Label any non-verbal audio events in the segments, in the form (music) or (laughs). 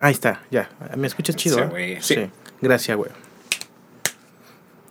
Ahí está, ya. ¿Me escuchas chido? Sí, eh? güey, sí. Gracias, güey.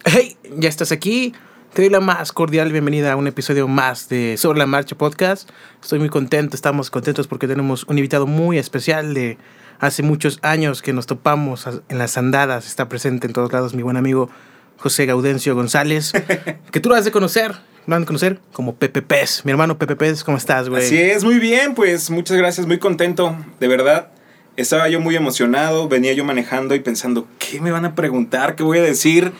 Hey, ya estás aquí. Te doy la más cordial bienvenida a un episodio más de Sobre la Marcha Podcast. Estoy muy contento, estamos contentos porque tenemos un invitado muy especial de hace muchos años que nos topamos en las andadas. Está presente en todos lados mi buen amigo José Gaudencio González, (laughs) que tú lo has de conocer, lo han de conocer como Pepe Pez. Mi hermano Pepe Pez, ¿cómo estás, güey? Así es, muy bien, pues muchas gracias, muy contento, de verdad. Estaba yo muy emocionado, venía yo manejando y pensando, ¿qué me van a preguntar? ¿Qué voy a decir?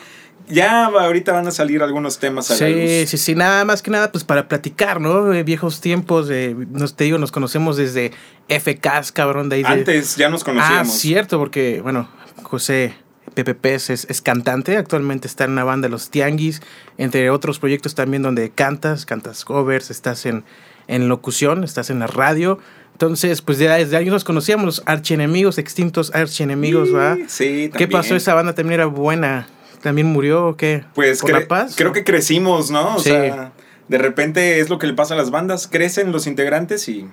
Ya ahorita van a salir algunos temas a sí, la luz. Sí, sí, nada más que nada, pues para platicar, ¿no? De viejos tiempos, nos, te digo, nos conocemos desde FKs, cabrón, de ahí. de- Antes ya nos Ah, conocíamos. cierto, porque, bueno, José Pepe Pez es, es cantante, actualmente está en una banda Los Tianguis, entre otros proyectos también donde cantas, cantas covers, estás en, en locución, estás en la radio. Entonces, pues ya desde ahí nos conocíamos, los archienemigos, extintos archienemigos, ¿va? Sí, ¿Qué también. pasó? ¿Esa banda también era buena? ¿También murió o qué? Pues ¿Por cre- la paz? creo que crecimos, ¿no? O Sí. sea, de repente es lo que le pasa a las bandas, crecen los integrantes y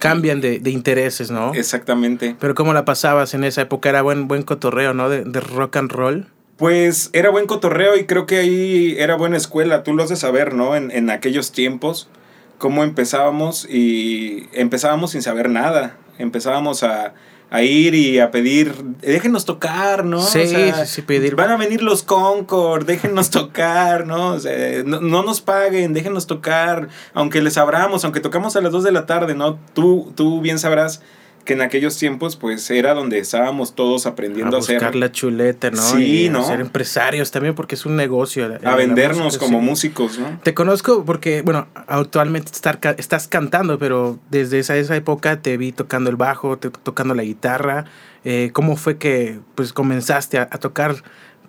Cambian de, de intereses, ¿no? exactamente. Pero ¿cómo la pasabas en esa época? Era buen, buen cotorreo, ¿no? De, de rock and roll. Pues era buen cotorreo y creo que ahí era buena escuela, tú lo has de saber, ¿no? En, en aquellos tiempos, cómo empezábamos y empezábamos sin saber nada, empezábamos a, a ir y a pedir, déjenos tocar, ¿no? Sí, sí, sí, pedir. Van a venir los Concord, déjenos tocar, ¿no? O sea, no, no nos paguen, déjenos tocar, aunque les abramos, aunque tocamos a las 2 de la tarde, ¿no? Tú, tú bien sabrás que en aquellos tiempos, pues era donde estábamos todos aprendiendo a a, hacer buscar la chuleta, ¿no? Sí, y a ¿no? ser empresarios también porque es un negocio. a vendernos música, como sí. músicos, ¿no? Te conozco porque, bueno, actualmente estar estás cantando, pero desde esa, esa época te vi tocando el bajo, te- tocando la guitarra. Eh, ¿Cómo fue que pues comenzaste a, a tocar?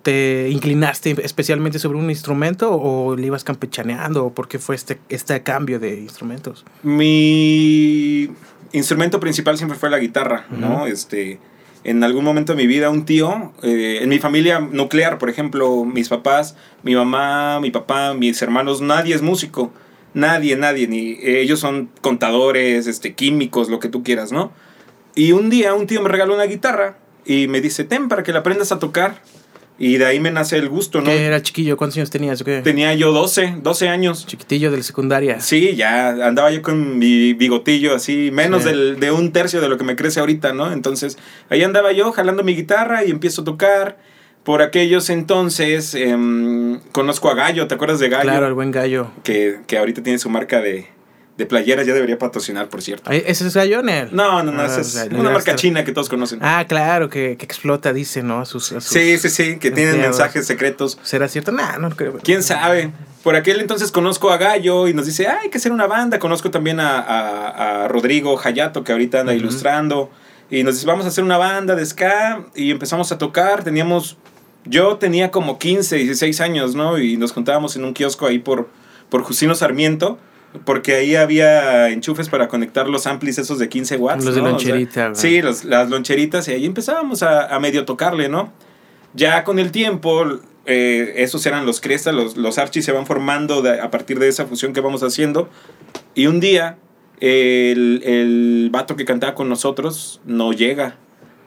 ¿Te inclinaste especialmente sobre un instrumento o le ibas campechaneando? ¿O por qué fue este, este cambio de instrumentos? Mi instrumento principal siempre fue la guitarra, ¿no? Este, en algún momento de mi vida, un tío, eh, en mi familia nuclear, por ejemplo, mis papás, mi mamá, mi papá, mis hermanos, nadie es músico. Nadie, nadie, ni eh, ellos son contadores, este, químicos, lo que tú quieras, ¿no? Y un día un tío me regaló una guitarra y me dice, ten para que la aprendas a tocar. Y de ahí me nace el gusto, ¿no? ¿Qué era chiquillo? ¿Cuántos años tenías? ¿Qué? Tenía yo 12, 12 años. Chiquitillo de la secundaria. Sí, ya andaba yo con mi bigotillo así, menos Sí. del- de un tercio de lo que me crece ahorita, ¿no? Entonces, ahí andaba yo jalando mi guitarra y empiezo a tocar. Por aquellos entonces, em, conozco a Gallo, ¿te acuerdas de Gallo? Claro, el buen gallo. Que, que ahorita tiene su marca de, de playeras, ya debería patrocinar, por cierto. ¿Ese es Gallonel? No, no, no, Ah, esa es una marca china que todos conocen. Ah, claro, que, que explota, dice, ¿no? A sus, a sus sí, sí, sí, que tienen mensajes secretos. ¿Será cierto? Nah, no creo. ¿Quién sabe? Por aquel entonces conozco a Gallo y nos dice, "Ah, hay que hacer una banda. Conozco también a, a- a Rodrigo Hayato, que ahorita anda ilustrando. Y nos dice, vamos a hacer una banda de ska. Y empezamos a tocar. Teníamos, yo tenía como 15, 16 años, ¿no? Y nos juntábamos en un kiosco ahí por, por Justino Sarmiento. Porque ahí había enchufes para conectar los amplis esos de 15 watts. Los de ¿no? O sea, loncherita, sí, los- las loncheritas. Y ahí empezábamos a, a medio tocarle, ¿no? Ya con el tiempo, eh, esos eran los crestas, los, los archis se van formando de- a partir de esa fusión que vamos haciendo. Y un día, el, el vato que cantaba con nosotros no llega,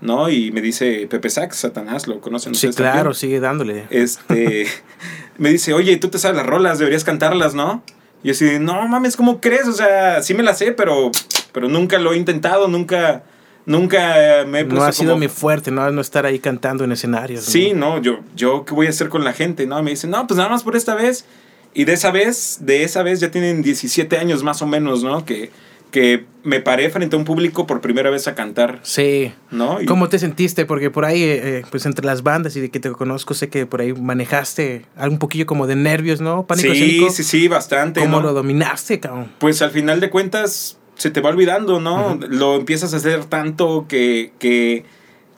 ¿no? Y me dice, Pepe Sax, Satanás, ¿lo conocen Sí, claro, también? sigue dándole. Este, (laughs) me dice, oye, tú te sabes las rolas, deberías cantarlas, ¿no? Y así, no mames, ¿cómo crees? O sea, sí me las sé, pero, pero nunca lo he intentado, nunca, nunca me he puesto No ha sido como- mi fuerte, ¿no? No estar ahí cantando en escenarios. ¿no? Sí, no, yo, yo, ¿qué voy a hacer con la gente? No, me dicen, no, pues nada más por esta vez. Y de esa vez, de esa vez ya tienen 17 años más o menos, ¿no? Que, que me paré frente a un público por primera vez a cantar, Sí. ¿no? Y- ¿Cómo te sentiste? Porque por ahí, eh, eh, pues entre las bandas y de que te conozco, sé que por ahí manejaste algo un poquillo como de nervios, ¿no? Pánico sí, escénico. sí, sí, bastante. ¿Cómo ¿no? lo dominaste, cabrón? Pues al final de cuentas se te va olvidando, ¿no? Lo empiezas a hacer tanto que, que,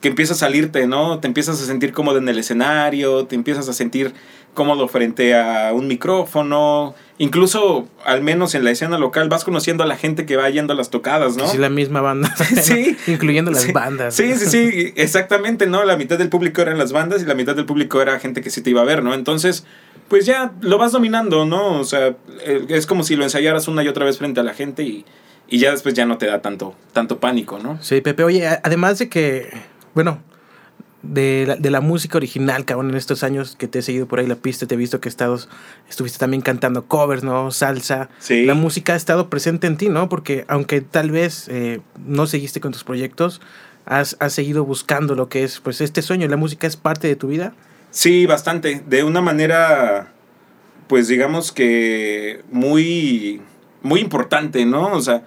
que empieza a salirte, ¿no? Te empiezas a sentir cómodo en el escenario, te empiezas a sentir cómodo frente a un micrófono. Incluso, al menos en la escena local, vas conociendo a la gente que va yendo a las tocadas, ¿no? Sí, la misma banda. (laughs) Sí. (laughs) Incluyendo las Sí, bandas. Sí, sí, sí, exactamente, ¿no? La mitad del público eran las bandas y la mitad del público era gente que sí te iba a ver, ¿no? Entonces, pues ya lo vas dominando, ¿no? O sea, es como si lo ensayaras una y otra vez frente a la gente y, y ya después ya no te da tanto, tanto pánico, ¿no? Sí, Pepe, oye, además de que, bueno, de la, de la música original, cabrón, en estos años que te he seguido por ahí la pista, te he visto que estado, estuviste también cantando covers, ¿no? Salsa. Sí. La música ha estado presente en ti, ¿no? Porque aunque tal vez eh, no seguiste con tus proyectos, has, has seguido buscando lo que es, pues, este sueño. ¿La música es parte de tu vida? Sí, bastante. De una manera, pues digamos que muy, muy importante, ¿no? O sea,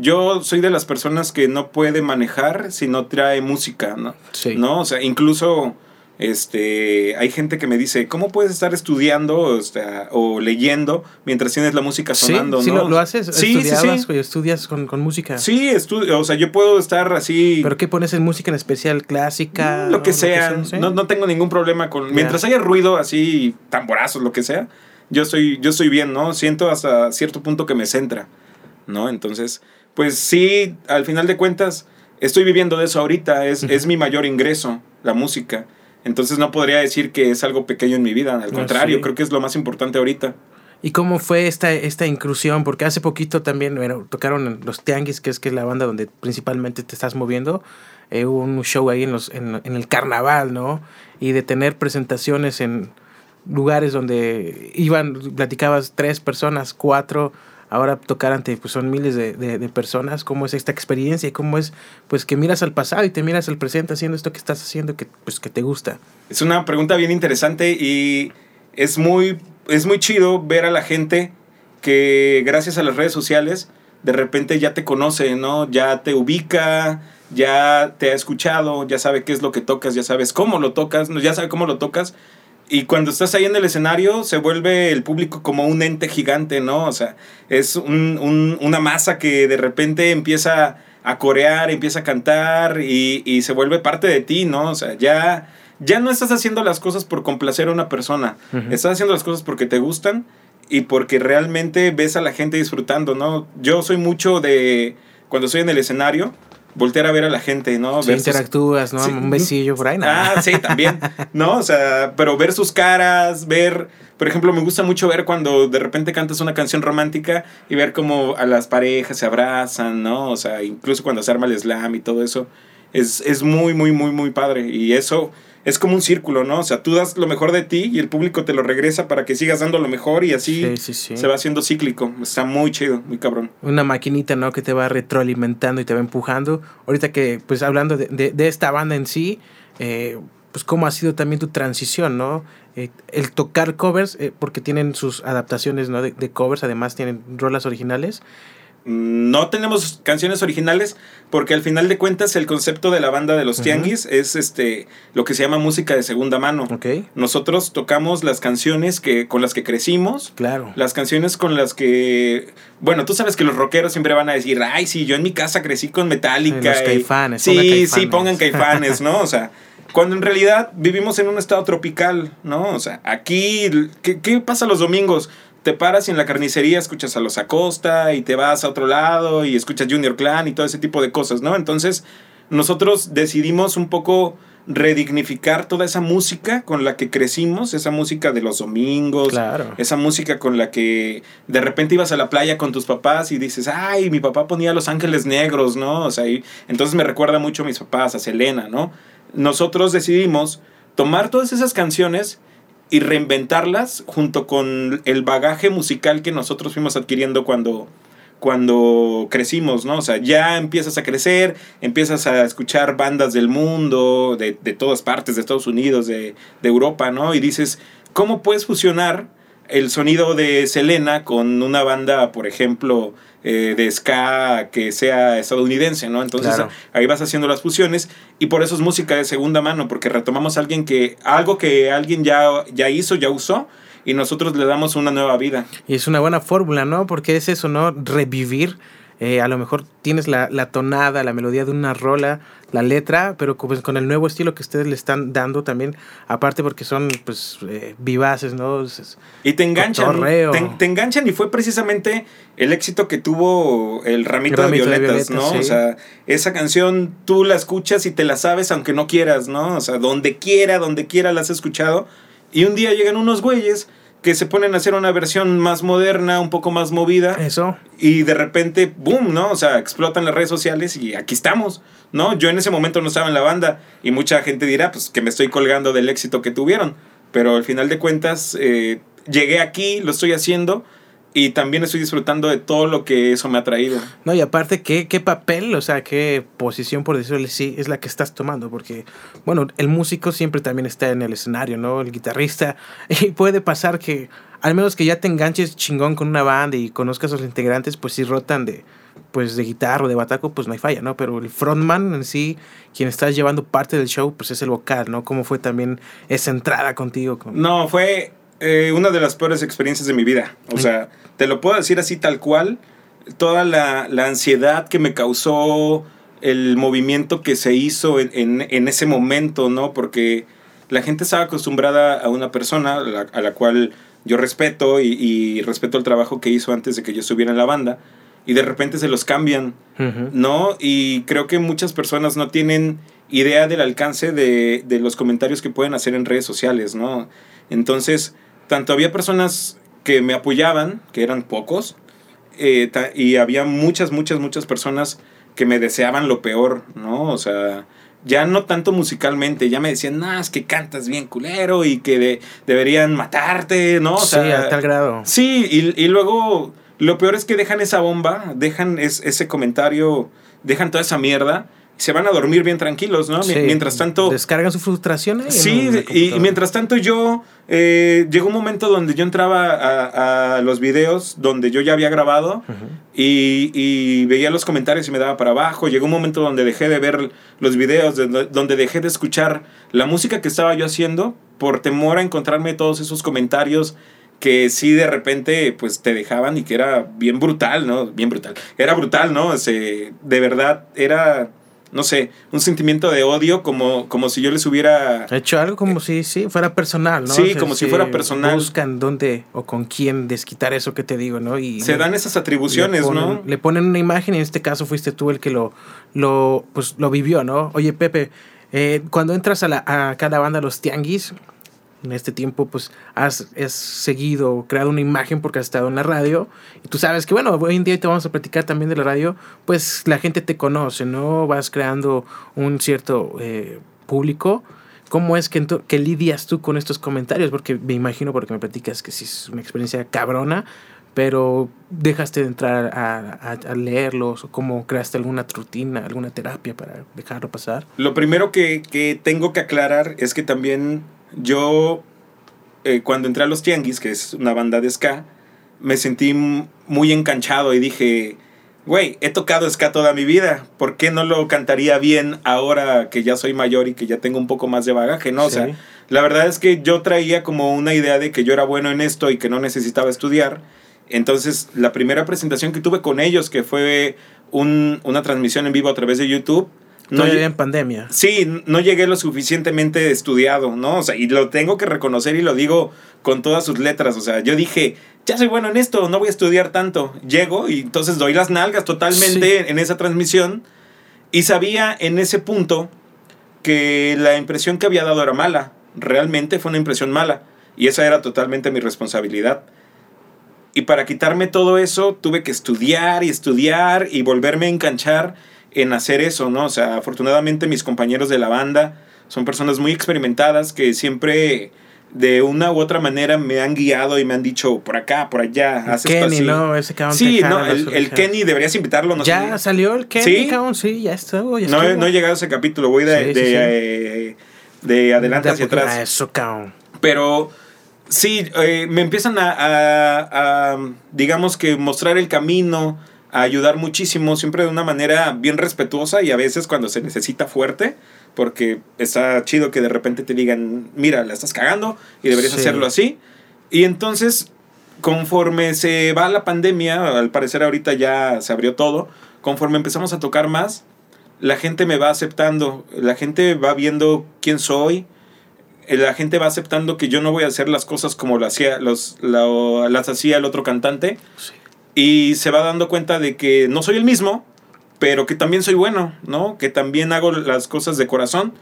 yo soy de las personas que no puede manejar si no trae música, ¿no? Sí. ¿No? O sea, incluso este, hay gente que me dice, ¿cómo puedes estar estudiando o, sea, o leyendo mientras tienes la música sonando? sí, sí ¿no? lo, lo haces. Sí, sí, ¿Estudiabas, sí. güey, estudias con, con música. Sí, estudio, o sea, yo puedo estar así... ¿Pero qué pones en música en especial? ¿Clásica? Lo que ¿no? sea, no no, no tengo ningún problema con... Mientras haya ruido así, tamborazos, lo que sea, yo estoy, yo estoy bien, ¿no? Siento hasta cierto punto que me centra, ¿no? Entonces, pues sí, al final de cuentas, estoy viviendo de eso ahorita, es, es mi mayor ingreso, la música. Entonces no podría decir que es algo pequeño en mi vida, al Ah, contrario, sí. creo que es lo más importante ahorita. ¿Y cómo fue esta, esta inclusión? Porque hace poquito también bueno, tocaron los Tianguis, que es, que es la banda donde principalmente te estás moviendo. eh, hubo un show ahí en, los, en, en el carnaval, ¿no? Y de tener presentaciones en lugares donde iban, platicabas tres personas, cuatro, ahora tocar ante, pues son miles de, personas. ¿Cómo es esta experiencia? y ¿Cómo es, pues que miras al pasado y te miras al presente haciendo esto que estás haciendo, que, pues que te gusta? Es una pregunta bien interesante y es muy, es muy chido ver a la gente que gracias a las redes sociales de repente ya te conoce, ¿no? Ya te ubica, ya te ha escuchado, ya sabe qué es lo que tocas, ya sabes cómo lo tocas, ya sabe cómo lo tocas. Y cuando estás ahí en el escenario, se vuelve el público como un ente gigante, ¿no? O sea, es un- un- una masa que de repente empieza a corear, empieza a cantar y, y se vuelve parte de ti, ¿no? O sea, ya, ya no estás haciendo las cosas por complacer a una persona, estás haciendo las cosas porque te gustan y porque realmente ves a la gente disfrutando, ¿no? Yo soy mucho de, cuando estoy en el escenario, voltear a ver a la gente, ¿no? Ver sus- interactúas, ¿no? Sí. Un besillo por ahí, nada. Ah, sí, también. ¿No? O sea, pero ver sus caras, ver. Por ejemplo, me gusta mucho ver cuando de repente cantas una canción romántica y ver cómo a las parejas se abrazan, ¿no? O sea, incluso cuando se arma el slam y todo eso. Es, es muy, muy, muy, muy padre. Y eso es como un círculo, ¿no? O sea, tú das lo mejor de ti y el público te lo regresa para que sigas dando lo mejor y así Sí, sí, sí. se va haciendo cíclico. Está muy chido, muy cabrón. una maquinita, ¿no? Que te va retroalimentando y te va empujando. Ahorita que, pues hablando de, de- de esta banda en sí, eh, pues cómo ha sido también tu transición, ¿no? Eh, el tocar covers, eh, porque tienen sus adaptaciones, ¿no? De, de covers, además tienen rolas originales. No tenemos canciones originales porque al final de cuentas el concepto de la banda de los tianguis es este lo que se llama música de segunda mano. Nosotros tocamos las canciones que con las que crecimos, Claro. las canciones con las que bueno, tú sabes que los rockeros siempre van a decir, "Ay, sí, yo en mi casa crecí con Metallica." Los y- Caifanes, Sí, Caifanes. sí, pongan (laughs) Caifanes, ¿no? O sea, cuando en realidad vivimos en un estado tropical, ¿no? O sea, aquí ¿qué, qué pasa los domingos? Te paras y en la carnicería escuchas a los Acosta y te vas a otro lado y escuchas Junior Clan y todo ese tipo de cosas, ¿no? Entonces, nosotros decidimos un poco redignificar toda esa música con la que crecimos, esa música de los domingos, Claro. esa música con la que de repente ibas a la playa con tus papás y dices, ay, mi papá ponía Los Ángeles Negros, ¿no? O sea, y- entonces me recuerda mucho a mis papás, a Selena, ¿no? Nosotros decidimos tomar todas esas canciones y reinventarlas junto con el bagaje musical que nosotros fuimos adquiriendo cuando cuando crecimos, ¿no? O sea, ya empiezas a crecer, empiezas a escuchar bandas del mundo, de, de todas partes, de Estados Unidos, de, de Europa, ¿no? Y dices, ¿cómo puedes fusionar el sonido de Selena con una banda, por ejemplo, eh, de ska que sea estadounidense, ¿no? Entonces Claro. ahí vas haciendo las fusiones y por eso es música de segunda mano, porque retomamos a alguien que, algo que alguien ya, ya hizo, ya usó, y nosotros le damos una nueva vida. Y es una buena fórmula, ¿no? Porque es eso, ¿no? Revivir. Eh, a lo mejor tienes la, la tonada, la melodía de una rola, la letra, pero pues, con el nuevo estilo que ustedes le están dando también, aparte porque son pues eh, vivaces, ¿no? Es- Y te enganchan. Te, te enganchan y fue precisamente el éxito que tuvo el ramito, El Ramito de de violetas, Violetas, ¿no? sí. O sea, esa canción tú la escuchas y te la sabes aunque no quieras, ¿no? O sea, donde quiera, donde quiera la has escuchado. Y un día llegan unos güeyes que se ponen a hacer una versión más moderna, un poco más movida. Eso. Y de repente, boom, ¿no? O sea, explotan las redes sociales y aquí estamos, ¿no? Yo en ese momento no estaba en la banda y mucha gente dirá, pues que me estoy colgando del éxito que tuvieron. Pero al final de cuentas, eh, llegué aquí, lo estoy haciendo y también estoy disfrutando de todo lo que eso me ha traído. No, y aparte, ¿qué, qué papel, o sea, qué posición, por decirlo así, es la que estás tomando? Porque, bueno, el músico siempre también está en el escenario, ¿no? El guitarrista. (laughs) Y puede pasar que, al menos que ya te enganches chingón con una banda y conozcas a los integrantes, pues si rotan de pues de guitarra o de bataco, pues no hay falla, ¿no? Pero el frontman en sí, quien está llevando parte del show, pues es el vocal, ¿no? ¿Cómo fue también esa entrada contigo? Con... No, fue eh, una de las peores experiencias de mi vida. O sea, te lo puedo decir así tal cual. Toda la, la ansiedad que me causó el movimiento que se hizo en, en, en, ese momento, ¿no? Porque la gente estaba acostumbrada a una persona a la, a la cual yo respeto y, y, respeto el trabajo que hizo antes de que yo estuviera en la banda y de repente se los cambian, uh -huh. ¿no? Y creo que muchas personas no tienen idea del alcance de, de los comentarios que pueden hacer en redes sociales, ¿no? Entonces, tanto había personas que me apoyaban, que eran pocos, eh, y había muchas, muchas, muchas personas que me deseaban lo peor, ¿no? O sea, ya no tanto musicalmente, ya me decían, no, es que cantas bien culero y que de, deberían matarte, ¿no? O sí, sea, a tal grado. Sí, y, y, luego lo peor es que dejan esa bomba, dejan es, ese comentario, dejan toda esa mierda se van a dormir bien tranquilos, ¿no? Sí, mientras tanto... Descargan su frustración. Sí, y, mientras tanto yo... Eh, llegó un momento donde yo entraba a, a, los videos donde yo ya había grabado uh -huh. y, y, veía los comentarios y me daba para abajo. Llegó un momento donde dejé de ver los videos, de, donde dejé de escuchar la música que estaba yo haciendo por temor a encontrarme todos esos comentarios que sí de repente pues te dejaban y que era bien brutal, ¿no? Bien brutal. Era brutal, ¿no? Ese, de verdad era no sé, un sentimiento de odio como, como si yo les hubiera... Hecho algo como si sí, fuera personal, ¿no? Sí, o sea, como si fuera personal. Buscan dónde o con quién desquitar eso que te digo, ¿no? Y Se le, dan esas atribuciones, le ponen, ¿no? Le ponen una imagen y en este caso fuiste tú el que lo, lo, pues, lo vivió, ¿no? Oye, Pepe, eh, cuando entras a, la, a cada banda, los tianguis, en este tiempo pues has, has, seguido, creado una imagen porque has estado en la radio y tú sabes que bueno, hoy en día te vamos a platicar también de la radio, pues la gente te conoce, ¿no? Vas creando un cierto eh, público. ¿Cómo es que, que lidias tú con estos comentarios? Porque me imagino, porque me platicas que sí es una experiencia cabrona, pero dejaste de entrar a, a, leerlos o cómo creaste alguna rutina, alguna terapia para dejarlo pasar? Lo primero que, que tengo que aclarar es que también yo, eh, cuando entré a Los Tianguis, que es una banda de ska, me sentí muy enganchado y dije, güey, he tocado ska toda mi vida, ¿por qué no lo cantaría bien ahora que ya soy mayor y que ya tengo un poco más de bagaje, no? Sí. O sea, la verdad es que yo traía como una idea de que yo era bueno en esto y que no necesitaba estudiar. Entonces, la primera presentación que tuve con ellos, que fue un, una transmisión en vivo a través de YouTube, no llegué en pandemia. Sí, no llegué lo suficientemente estudiado, ¿no? O sea, y lo tengo que reconocer y lo digo con todas sus letras. O sea, yo dije, ya soy bueno en esto, no voy a estudiar tanto. Llego y entonces doy las nalgas totalmente sí. en esa transmisión. Y sabía en ese punto que la impresión que había dado era mala. Realmente fue una impresión mala. Y esa era totalmente mi responsabilidad. Y para quitarme todo eso, tuve que estudiar y estudiar y volverme a enganchar en hacer eso, ¿no? O sea, afortunadamente mis compañeros de la banda son personas muy experimentadas que siempre de una u otra manera me han guiado y me han dicho por acá, por allá, el haces Kenny, ¿no? Ese cabrón Sí, no, el, el Kenny deberías invitarlo, no Ya sé. salió el Kenny, ¿Sí? cabrón, sí, ya estuvo, ya no, no, he llegado a ese capítulo, voy de, sí, de, sí, eh, de adelante de hacia atrás. A eso, cabrón. Pero sí, eh, me empiezan a, a, a, digamos que mostrar el camino, a ayudar muchísimo, siempre de una manera bien respetuosa y a veces cuando se necesita fuerte, porque está chido que de repente te digan, mira, la estás cagando y deberías sí. hacerlo así. Y entonces, conforme se va la pandemia, al parecer ahorita ya se abrió todo, conforme empezamos a tocar más, la gente me va aceptando, la gente va viendo quién soy, la gente va aceptando que yo no voy a hacer las cosas como lo hacía, los, lo, las hacía el otro cantante. Sí y se va dando cuenta de que no soy el mismo, pero que también soy bueno, ¿no? Que también hago las cosas de corazón.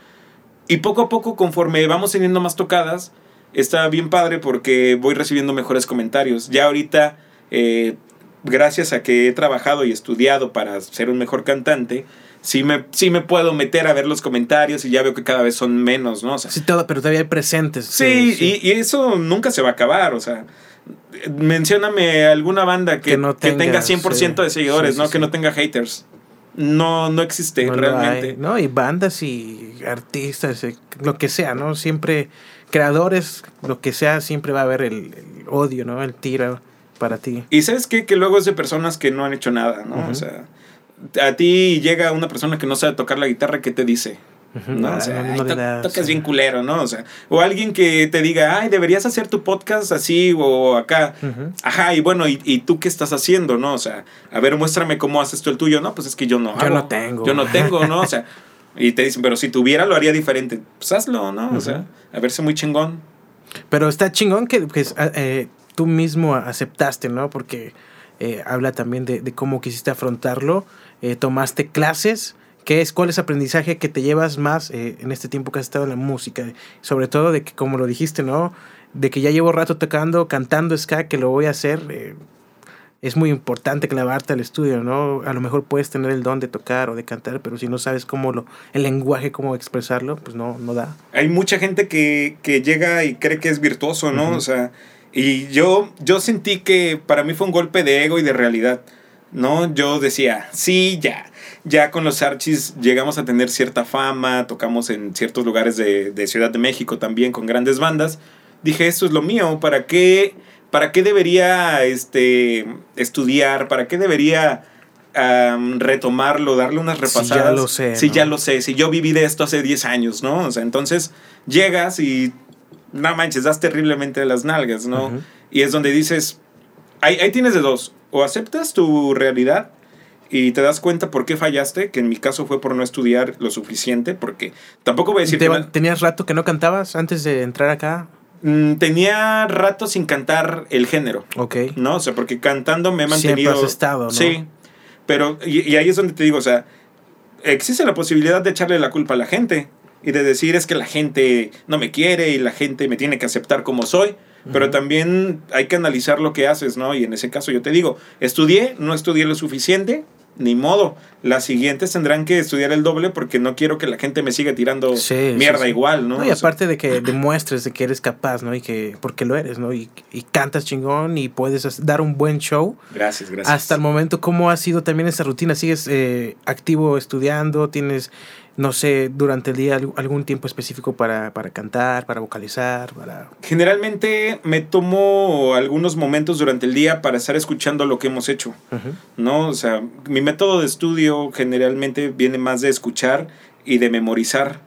Y poco a poco, conforme vamos teniendo más tocadas, está bien padre porque voy recibiendo mejores comentarios. Ya ahorita, eh, gracias a que he trabajado y estudiado para ser un mejor cantante, sí me, sí me puedo meter a ver los comentarios y ya veo que cada vez son menos, ¿no? O sea, Sí, todo, pero todavía hay presentes. sí, Y, y eso nunca se va a acabar, o sea, mencióname alguna banda que, Que no que tenga tenga, 100% de seguidores, sí, ¿no? que no tenga haters. No, no existe No realmente. hay, ¿no? Y bandas y artistas, eh, lo que sea, ¿no? Siempre, creadores, lo que sea, siempre va a haber el, el odio, ¿no? El tiro para ti. Y sabes qué? Que luego es de personas que no han hecho nada, ¿no? O sea, a ti llega una persona que no sabe tocar la guitarra, ¿qué te dice? ¿No? ah, O sea, no, "Ay, no to- dirás, tocas sí. bien culero, ¿no? O sea, o alguien que te diga, ay, deberías hacer tu podcast así o acá. Ajá, y bueno, ¿y, y tú qué estás haciendo, no? O sea, a ver, muéstrame cómo haces tú el tuyo. No, pues es que yo no Yo hago. no tengo. Yo no tengo, ¿no? O sea, (laughs) y te dicen, pero si tuviera lo haría diferente. Pues hazlo, ¿no? O sea, a verse muy chingón. Pero está chingón que pues, a- eh, tú mismo aceptaste, ¿no? Porque eh, habla también de, de cómo quisiste afrontarlo. Eh, tomaste clases. ¿Qué es, ¿Cuál es el aprendizaje que te llevas más eh, en este tiempo que has estado en la música? Sobre todo de que, como lo dijiste, ¿no? De que ya llevo rato tocando, cantando ska, que lo voy a hacer. eh, es muy importante clavarte al estudio, ¿no? A lo mejor puedes tener el don de tocar o de cantar, pero si no sabes cómo lo, el lenguaje, cómo expresarlo, pues no, no da. hay mucha gente que, que llega y cree que es virtuoso, ¿no? O sea, y yo, yo sentí que para mí fue un golpe de ego y de realidad, ¿no? Yo decía, sí, ya, ya con los Archis llegamos a tener cierta fama, tocamos en ciertos lugares de, de Ciudad de México también con grandes bandas. Dije, esto es lo mío, ¿para qué, para qué debería este, estudiar? ¿Para qué debería retomarlo, darle unas Si ya repasadas? lo sé, Si ¿no? ya lo sé, si yo viví de esto hace 10 años, ¿no? O sea, entonces llegas y no manches, das terriblemente las nalgas, ¿no? Ujú. Y es donde dices, ahí, ahí tienes de dos, o aceptas tu realidad y te das cuenta por qué fallaste, que en mi caso fue por no estudiar lo suficiente, porque tampoco voy a decir Te- que ¿Tenías rato que no cantabas antes de entrar acá? Mm, tenía rato sin cantar el género, Ok. ¿no? O sea, porque cantando me he Siempre mantenido... has estado, ¿no? Sí, pero y, y ahí es donde te digo, o sea, existe la posibilidad de echarle la culpa a la gente y de decir es que la gente no me quiere y la gente me tiene que aceptar como soy, pero también hay que analizar lo que haces, ¿no? Y en ese caso yo te digo, estudié, no estudié lo suficiente, ni modo. Las siguientes tendrán que estudiar el doble porque no quiero que la gente me siga tirando Sí, mierda sí. igual, ¿no? No, y O sea, aparte de que demuestres de que eres capaz, ¿no? Y que, porque lo eres, ¿no? Y, y cantas chingón y puedes dar un buen show. gracias, gracias. Hasta el momento, ¿cómo ha sido también esa rutina? ¿Sigues eh, activo estudiando? ¿Tienes, no sé, durante el día alg- algún tiempo específico para, para cantar, para vocalizar, para... Generalmente me tomo algunos momentos durante el día para estar escuchando lo que hemos hecho. ¿no? O sea, mi método de estudio generalmente viene más de escuchar y de memorizar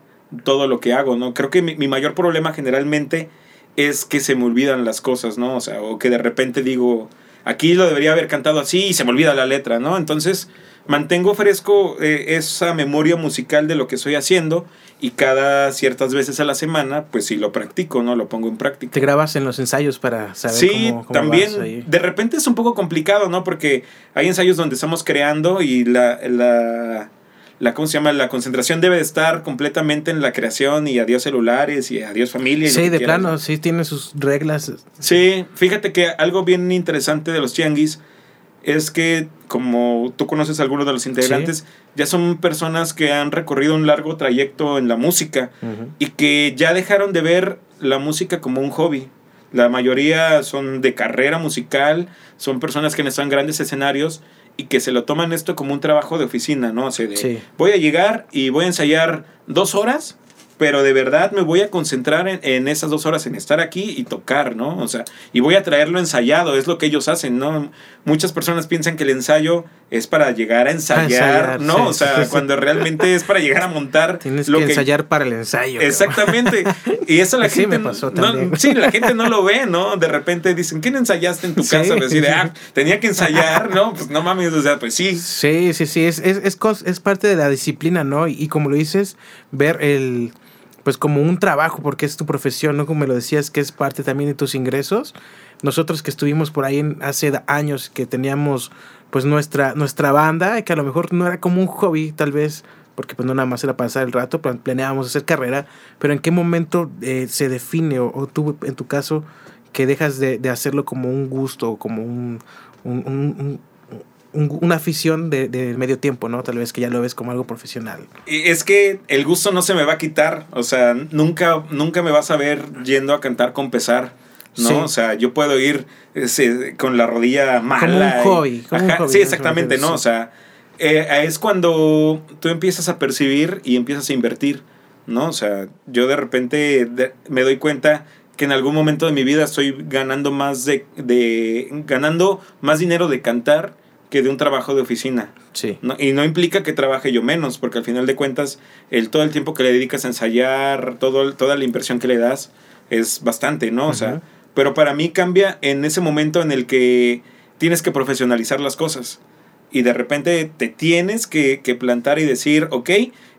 todo lo que hago, ¿no? Creo que mi, mi mayor problema generalmente es que se me olvidan las cosas, ¿no? O sea, o que de repente digo, aquí lo debería haber cantado así y se me olvida la letra, ¿no? Entonces, mantengo fresco eh, esa memoria musical de lo que estoy haciendo y cada ciertas veces a la semana, pues sí lo practico, ¿no? Lo pongo en práctica. ¿Te grabas en los ensayos para saber Sí, cómo, cómo también vas ahí? de repente es un poco complicado, ¿no? Porque hay ensayos donde estamos creando y la, la, la, ¿cómo se llama? La concentración debe de estar completamente en la creación y adiós celulares y adiós familia. y Sí, de quieras. plano, sí tiene sus reglas. Sí, fíjate que algo bien interesante de los tianguis es que, como tú conoces a algunos de los integrantes, ya son personas que han recorrido un largo trayecto en la música y que ya dejaron de ver la música como un hobby. La mayoría son de carrera musical, son personas que están en grandes escenarios y que se lo toman esto como un trabajo de oficina, ¿no? O sea, de, Sí. voy a llegar y voy a ensayar dos horas, pero de verdad me voy a concentrar en, en esas dos horas en estar aquí y tocar, ¿no? O sea, y voy a traerlo ensayado, es lo que ellos hacen, ¿no? Muchas personas piensan que el ensayo es para llegar a ensayar, ensayar, ¿no? sí, o sea, sí, sí. cuando realmente es para llegar a montar (laughs) Tienes lo que ensayar para el ensayo. cabrón. Exactamente. Y eso la Sí, gente. me pasó no- también. sí, la gente no lo ve, ¿no? De repente dicen, ¿quién ensayaste en tu (laughs) casa? Pues así de, ah, tenía que ensayar, ¿no? Pues no mames, o sea, pues sí. Sí, sí, sí, es, es, es, es parte de la disciplina, ¿no? Y, y como lo dices, ver el, pues como un trabajo, porque es tu profesión, ¿no? Como me lo decías, que es parte también de tus ingresos. Nosotros que estuvimos por ahí hace años que teníamos pues nuestra, nuestra banda, que a lo mejor no era como un hobby, tal vez porque pues no nada más era pasar el rato, planeábamos hacer carrera, pero ¿en qué momento eh, se define o, tú en tu caso que dejas de, hacerlo como un gusto, como un, una afición de, medio tiempo, ¿no? Tal vez que ya lo ves como algo profesional. Es que el gusto no se me va a quitar, o sea, nunca, nunca me vas a ver yendo a cantar con pesar. ¿no? O sea, yo puedo ir con la rodilla mala. Como un hobby. sí, exactamente, ¿no? O sea, eh, es cuando tú empiezas a percibir y empiezas a invertir, ¿no? O sea, yo de repente me doy cuenta que en algún momento de mi vida estoy ganando más de, de ganando más dinero de cantar que de un trabajo de oficina. Sí. Y no implica que trabaje yo menos, porque al final de cuentas, el, todo el tiempo que le dedicas a ensayar, todo, toda la inversión que le das, es bastante, ¿no? O sea, pero para mí cambia en ese momento en el que tienes que profesionalizar las cosas. Y de repente te tienes que, que plantar y decir, ok,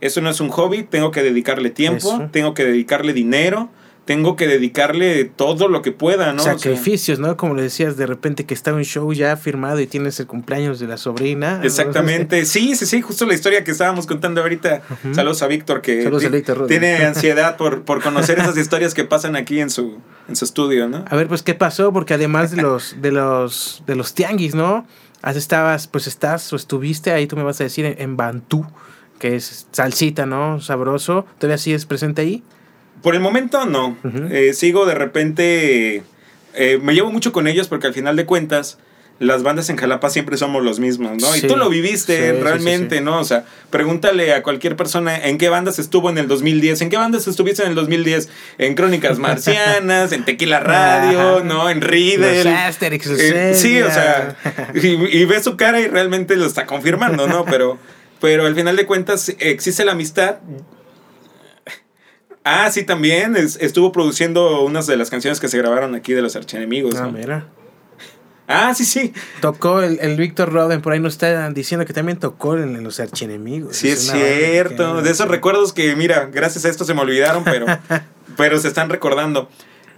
eso no es un hobby, tengo que dedicarle tiempo, tengo que dedicarle dinero, tengo que dedicarle todo lo que pueda, ¿no? Sacrificios, ¿no? Como le decías, de repente que está un show ya firmado y tienes el cumpleaños de la sobrina. Exactamente, (laughs) sí, sí, sí, justo la historia que estábamos contando ahorita. Saludos a Víctor, que tiene (laughs) ansiedad por, por conocer esas historias que pasan aquí en su, en su estudio, ¿no? A ver, pues, ¿qué pasó? Porque además de los, de los, de los tianguis, ¿no? estabas, pues estás o estuviste ahí, tú me vas a decir, en, en Bantú, que es salsita, ¿no? Sabroso. ¿Todavía sigues presente ahí? Por el momento no. Eh, sigo de repente. Eh, me llevo mucho con ellos porque al final de cuentas las bandas en Jalapa siempre somos los mismos, ¿no? y tú lo viviste realmente, ¿no? O sea, pregúntale a cualquier persona en qué bandas estuvo en el 2010, en qué bandas estuviste en el 2010, en Crónicas (laughs) Marcianas, en Tequila Radio, ¿no? En Riddle. Eh, sí, o sea, y, y ves su cara y realmente lo está confirmando, ¿no? Pero, pero al final de cuentas existe la amistad Ah, sí, también. estuvo produciendo unas de las canciones que se grabaron aquí de los archenemigos. Ah, mira. Ah, sí, sí. Tocó el, el Víctor Roden, por ahí nos están diciendo que también tocó en, Los Archienemigos. Sí, es, cierto. De esos recuerdos que, mira, gracias a esto se me olvidaron, pero, (laughs) pero se están recordando.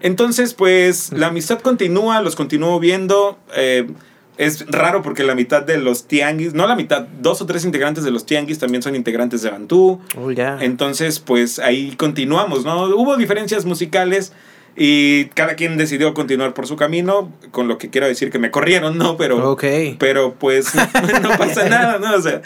Entonces, pues, la amistad continúa, los continúo viendo. Eh, es raro porque la mitad de los tianguis, no la mitad, dos o tres integrantes de los tianguis también son integrantes de Bantú. Oh. Entonces, pues ahí continuamos, ¿no? Hubo diferencias musicales y cada quien decidió continuar por su camino, con lo que quiero decir que me corrieron, ¿no? Pero, pero pues (laughs) no, pasa nada, ¿no? O sea,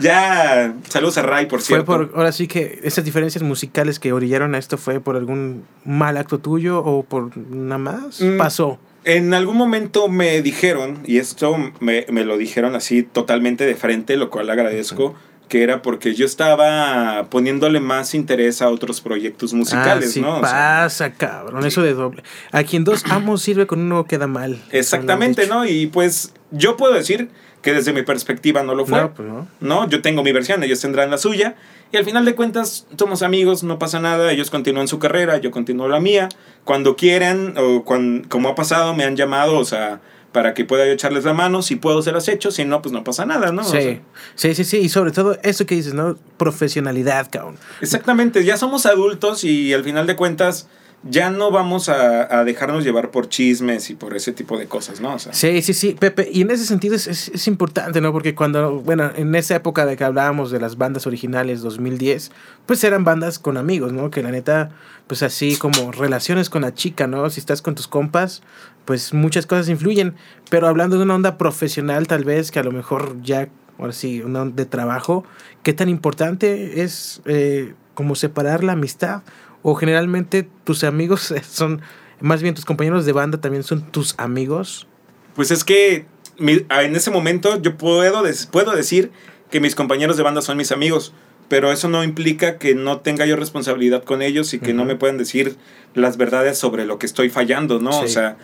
ya saludos a Ray, por cierto. Fue por, ahora sí que esas diferencias musicales que orillaron a esto fue por algún mal acto tuyo o por nada más mm, pasó. En algún momento me dijeron, y esto me, lo dijeron así totalmente de frente, lo cual agradezco, que era porque yo estaba poniéndole más interés a otros proyectos musicales, ah, ¿no? pasa, cabrón, eso de doble. A quien dos amos sirve con uno queda mal. Exactamente, ¿no? Y pues yo puedo decir que desde mi perspectiva no lo fue. No, pues no. no, yo tengo mi versión, ellos tendrán la suya. Y al final de cuentas, somos amigos, no pasa nada, ellos continúan su carrera, yo continúo la mía. Cuando quieran, o cuando, como ha pasado, me han llamado, o sea, para que pueda yo echarles la mano, si puedo se las hecho, si no, pues no pasa nada, ¿no? Sí, sí, sí, sí, y sobre todo eso que dices, ¿no? Profesionalidad, cabrón. Exactamente, ya somos adultos y al final de cuentas ya no vamos a, dejarnos llevar por chismes y por ese tipo de cosas, ¿no? sí, sí, sí, Pepe. Y en ese sentido es, es, importante, ¿no? Porque cuando, bueno, en esa época de que hablábamos de las bandas originales 2010, pues eran bandas con amigos, ¿no? Que la neta, pues así como relaciones con la chica, ¿no? Si estás con tus compas, pues muchas cosas influyen. Pero hablando de una onda profesional, tal vez, que a lo mejor ya, ahora sí, una onda de trabajo, ¿qué tan importante es eh, como separar la amistad? O generalmente tus amigos (laughs) son, más bien tus compañeros de banda también son tus amigos? Pues es que en ese momento yo puedo, puedo decir que mis compañeros de banda son mis amigos, pero eso no implica que no tenga yo responsabilidad con ellos y que no me puedan decir las verdades sobre lo que estoy fallando, ¿no? O sea,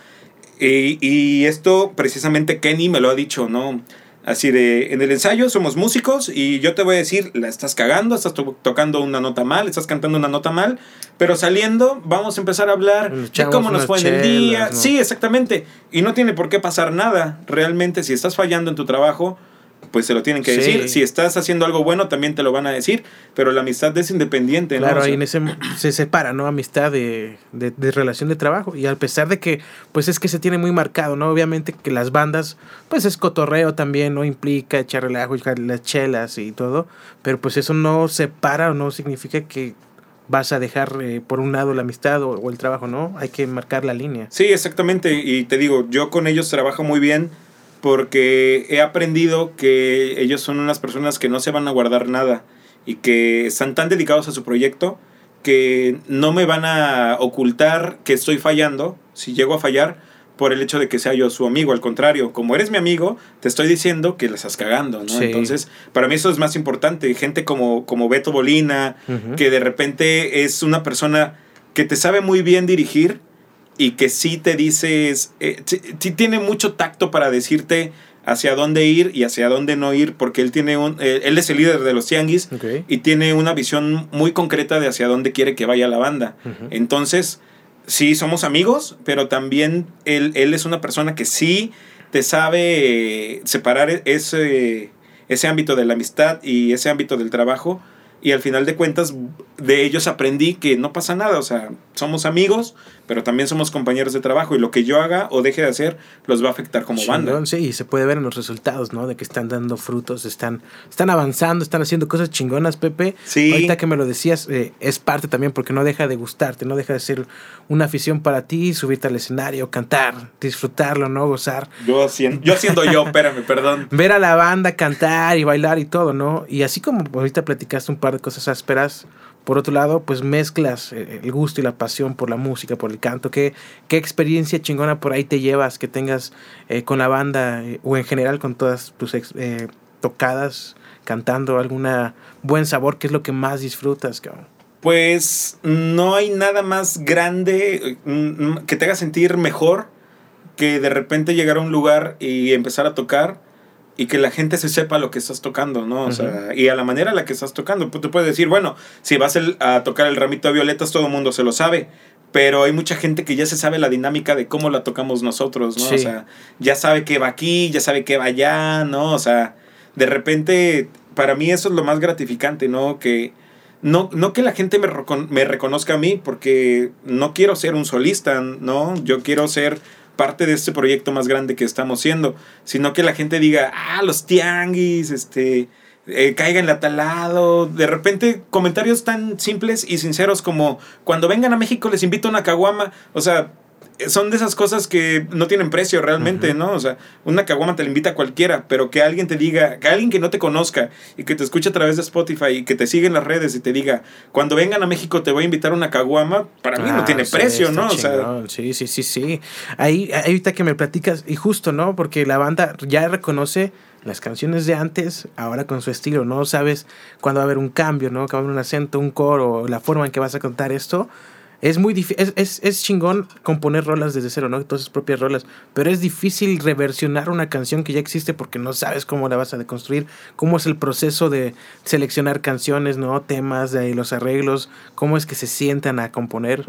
y, y, esto precisamente Kenny me lo ha dicho, ¿no? Así de, en el ensayo somos músicos y yo te voy a decir, la estás cagando, estás tocando una nota mal, estás cantando una nota mal, pero saliendo vamos a empezar a hablar de cómo nos fue en el día. Sí, exactamente. Y no tiene por qué pasar nada. Realmente, si estás fallando en tu trabajo, pues se lo tienen que Sí. decir. Si estás haciendo algo bueno, también te lo van a decir, pero la amistad es independiente, ¿no? Claro, O sea, ahí en ese se separa, ¿no? Amistad de, de, de relación de trabajo. Y a pesar de que, pues es que se tiene muy marcado, ¿no? Obviamente que las bandas, pues es cotorreo también, ¿no? Implica echar relajo, echar las chelas y todo. Pero pues eso no separa o no significa que vas a dejar eh, por un lado la amistad o, o el trabajo, ¿no? Hay que marcar la línea. Sí, exactamente. Y te digo, yo con ellos trabajo muy bien porque he aprendido que ellos son unas personas que no se van a guardar nada y que están tan dedicados a su proyecto que no me van a ocultar que estoy fallando, si llego a fallar, por el hecho de que sea yo su amigo. Al contrario, como eres mi amigo, te estoy diciendo que la estás cagando, ¿no? Sí. Entonces, para mí eso es más importante. Gente como, como Beto Bolina, Ujú. que de repente es una persona que te sabe muy bien dirigir y que sí te dices, eh, sí, sí tiene mucho tacto para decirte hacia dónde ir y hacia dónde no ir, porque él tiene un, eh, él es el líder de los tianguis Ok. y tiene una visión muy concreta de hacia dónde quiere que vaya la banda. Ujú. Entonces, sí somos amigos, pero también él, él es una persona que sí te sabe eh, separar e- ese, ese ámbito de la amistad y ese ámbito del trabajo. Y al final de cuentas, de ellos aprendí que no pasa nada. O sea, somos amigos, pero también somos compañeros de trabajo. Y lo que yo haga o deje de hacer los va a afectar como banda. Sí, y se puede ver en los resultados, ¿no? De que están dando frutos, están, están avanzando, están haciendo cosas chingonas, Pepe. Sí. Ahorita que me lo decías, eh, es parte también porque no deja de gustarte, no deja de ser una afición para ti, subirte al escenario, cantar, disfrutarlo, ¿no? Gozar. Yo haciendo yo, haciendo yo espérame, perdón. (laughs) Ver a la banda cantar y bailar y todo, ¿no? Y así como ahorita platicaste un par de cosas ásperas, por otro lado, pues mezclas eh, el gusto y la pasión por la música, por el canto. ¿Qué, qué experiencia chingona por ahí te llevas que tengas eh, con la banda eh, o en general con todas tus tocadas, cantando alguna buen sabor? ¿Qué es lo que más disfrutas, cabrón? Pues no hay nada más grande mm, que te haga sentir mejor que de repente llegar a un lugar y empezar a tocar y que la gente se sepa lo que estás tocando, ¿no? O sea, y a la manera en la que estás tocando. Pues, Tú puedes decir, bueno, si vas el- a tocar el ramito de violetas, todo el mundo se lo sabe. Pero hay mucha gente que ya se sabe la dinámica de cómo la tocamos nosotros, ¿no? O Sí. sea, ya sabe que va aquí, ya sabe que va allá, ¿no? O sea, de repente, para mí eso es lo más gratificante, ¿no? Que no, no que la gente me, recon- me reconozca a mí, porque no quiero ser un solista, ¿no? Yo quiero ser parte de este proyecto más grande que estamos haciendo, sino que la gente diga, ah, los tianguis, este, eh, caigan a tal lado. De repente, comentarios tan simples y sinceros como, cuando vengan a México les invito a una caguama. O sea, son de esas cosas que no tienen precio realmente, ¿no? O sea, una caguama te la invita a cualquiera, pero que alguien te diga, que alguien que no te conozca y que te escuche a través de Spotify y que te siga en las redes y te diga, cuando vengan a México te voy a invitar a una caguama, para mí no Ah, tiene sí, precio, ¿no? O sea, sí, sí, sí, sí. Ahí, ahí ahorita que me platicas, y justo, ¿no? Porque la banda ya reconoce las canciones de antes, ahora con su estilo, ¿no? Sabes cuándo va a haber un cambio, ¿no? Que va a haber un acento, un coro, la forma en que vas a contar esto. Es muy difícil, es, es, es chingón componer rolas desde cero, ¿no? Todas sus propias rolas. Pero es difícil reversionar una canción que ya existe porque no sabes cómo la vas a deconstruir, cómo es el proceso de seleccionar canciones, ¿no? Temas, de ahí los arreglos, cómo es que se sientan a componer.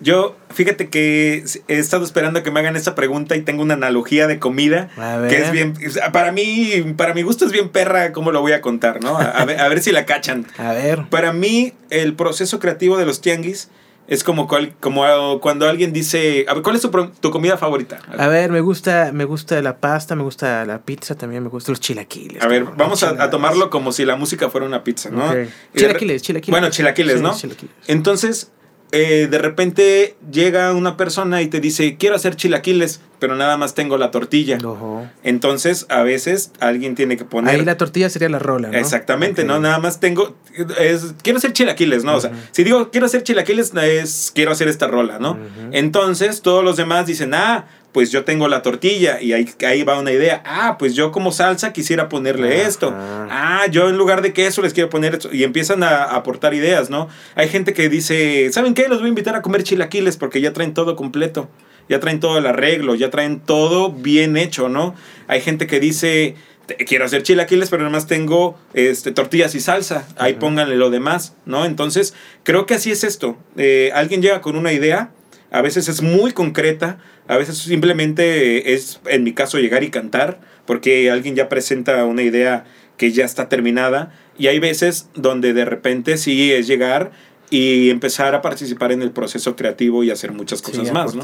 yo, fíjate que he estado esperando que me hagan esta pregunta y tengo una analogía de comida A ver. que es bien, sea, para mí, para mi gusto es bien perra cómo lo voy a contar, ¿no? A, a ver, a ver si la cachan. A ver. Para mí, el proceso creativo de los tianguis es como, cual- como cuando alguien dice, a ver, ¿cuál es tu, tu comida favorita? A ver, me gusta, me gusta la pasta, me gusta la pizza, también me gustan los chilaquiles. A ver, vamos a, tomarlo como si la música fuera una pizza, ¿no? Chilaquiles, chilaquiles. Bueno, chilaquiles, ¿no? chilaquiles. Entonces, eh, de repente llega una persona y te dice, quiero hacer chilaquiles, pero nada más tengo la tortilla. Ojo. Entonces, a veces alguien tiene que poner... Ahí la tortilla sería la rola, ¿no? Exactamente. ¿no? Nada más tengo. Es, quiero hacer chilaquiles, ¿no? O sea, si digo quiero hacer chilaquiles, es quiero hacer esta rola, ¿no? Entonces, todos los demás dicen, ah, pues yo tengo la tortilla. Y ahí, ahí va una idea. Ah, pues yo como salsa quisiera ponerle Ajá. esto. Ah, yo en lugar de queso les quiero poner esto. Y empiezan a, a aportar ideas, ¿no? Hay gente que dice, ¿saben qué? Los voy a invitar a comer chilaquiles porque ya traen todo completo. Ya traen todo el arreglo, ya traen todo bien hecho, ¿no? Hay gente que dice, "Te- quiero hacer chilaquiles, pero nada más tengo este, tortillas y salsa. Ahí pónganle lo demás, ¿no? Entonces, creo que así es esto. Eh, alguien llega con una idea, a veces es muy concreta, a veces simplemente es, en mi caso, llegar y cantar, porque alguien ya presenta una idea que ya está terminada, y hay veces donde de repente sí es llegar y empezar a participar en el proceso creativo y hacer muchas cosas más. ¿no?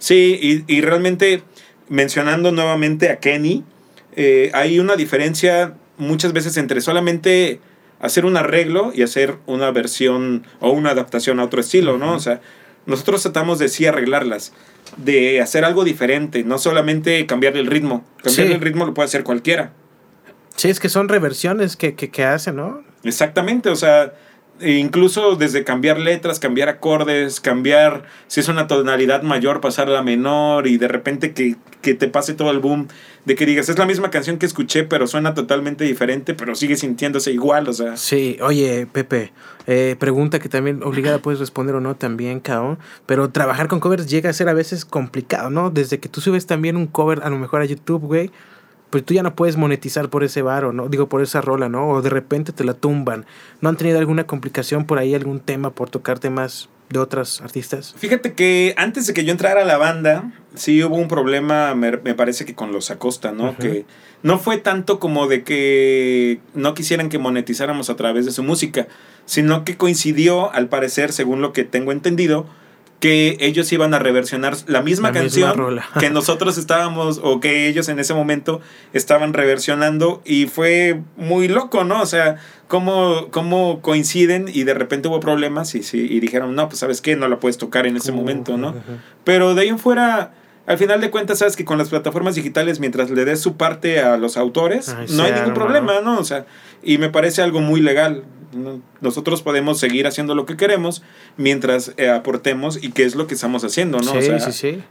Sí, y, y, realmente mencionando nuevamente a Kenny, eh, hay una diferencia muchas veces entre solamente hacer un arreglo y hacer una versión o una adaptación a otro estilo, ¿no? O sea, nosotros tratamos de sí arreglarlas, de hacer algo diferente, no solamente cambiar el ritmo. Cambiar el ritmo lo puede hacer cualquiera. Sí, es que son reversiones que, que, que hacen, ¿no? Exactamente, o sea, e incluso desde cambiar letras, cambiar acordes, cambiar si es una tonalidad mayor, pasarla a menor y de repente que, que, te pase todo el boom de que digas, es la misma canción que escuché, pero suena totalmente diferente, pero sigue sintiéndose igual, o sea. Sí, oye, Pepe, eh, pregunta que también obligada puedes responder o no también, cabrón, pero trabajar con covers llega a ser a veces complicado, ¿no? Desde que tú subes también un cover a lo mejor a YouTube, güey pues tú ya no puedes monetizar por ese varo, ¿no? Digo, por esa rola, ¿no? O de repente te la tumban. ¿No han tenido alguna complicación por ahí, algún tema por tocar temas de otras artistas? Fíjate que antes de que yo entrara a la banda, sí hubo un problema, me, parece que con los Acosta, ¿no? Que no fue tanto como de que no quisieran que monetizáramos a través de su música, sino que coincidió, al parecer, según lo que tengo entendido, que ellos iban a reversionar la misma canción que (laughs) nosotros estábamos o que ellos en ese momento estaban reversionando y fue muy loco, ¿no? O sea, cómo, cómo coinciden y de repente hubo problemas y, sí, y dijeron, no, pues sabes qué, no la puedes tocar en ese momento, ¿no? Pero de ahí en fuera, al final de cuentas, sabes que con las plataformas digitales, mientras le des su parte a los autores, no hay ningún problema, ¿no? O sea, y me parece algo muy legal. Nosotros podemos seguir haciendo lo que queremos mientras eh, aportemos y qué es lo que estamos haciendo, ¿no? o sea,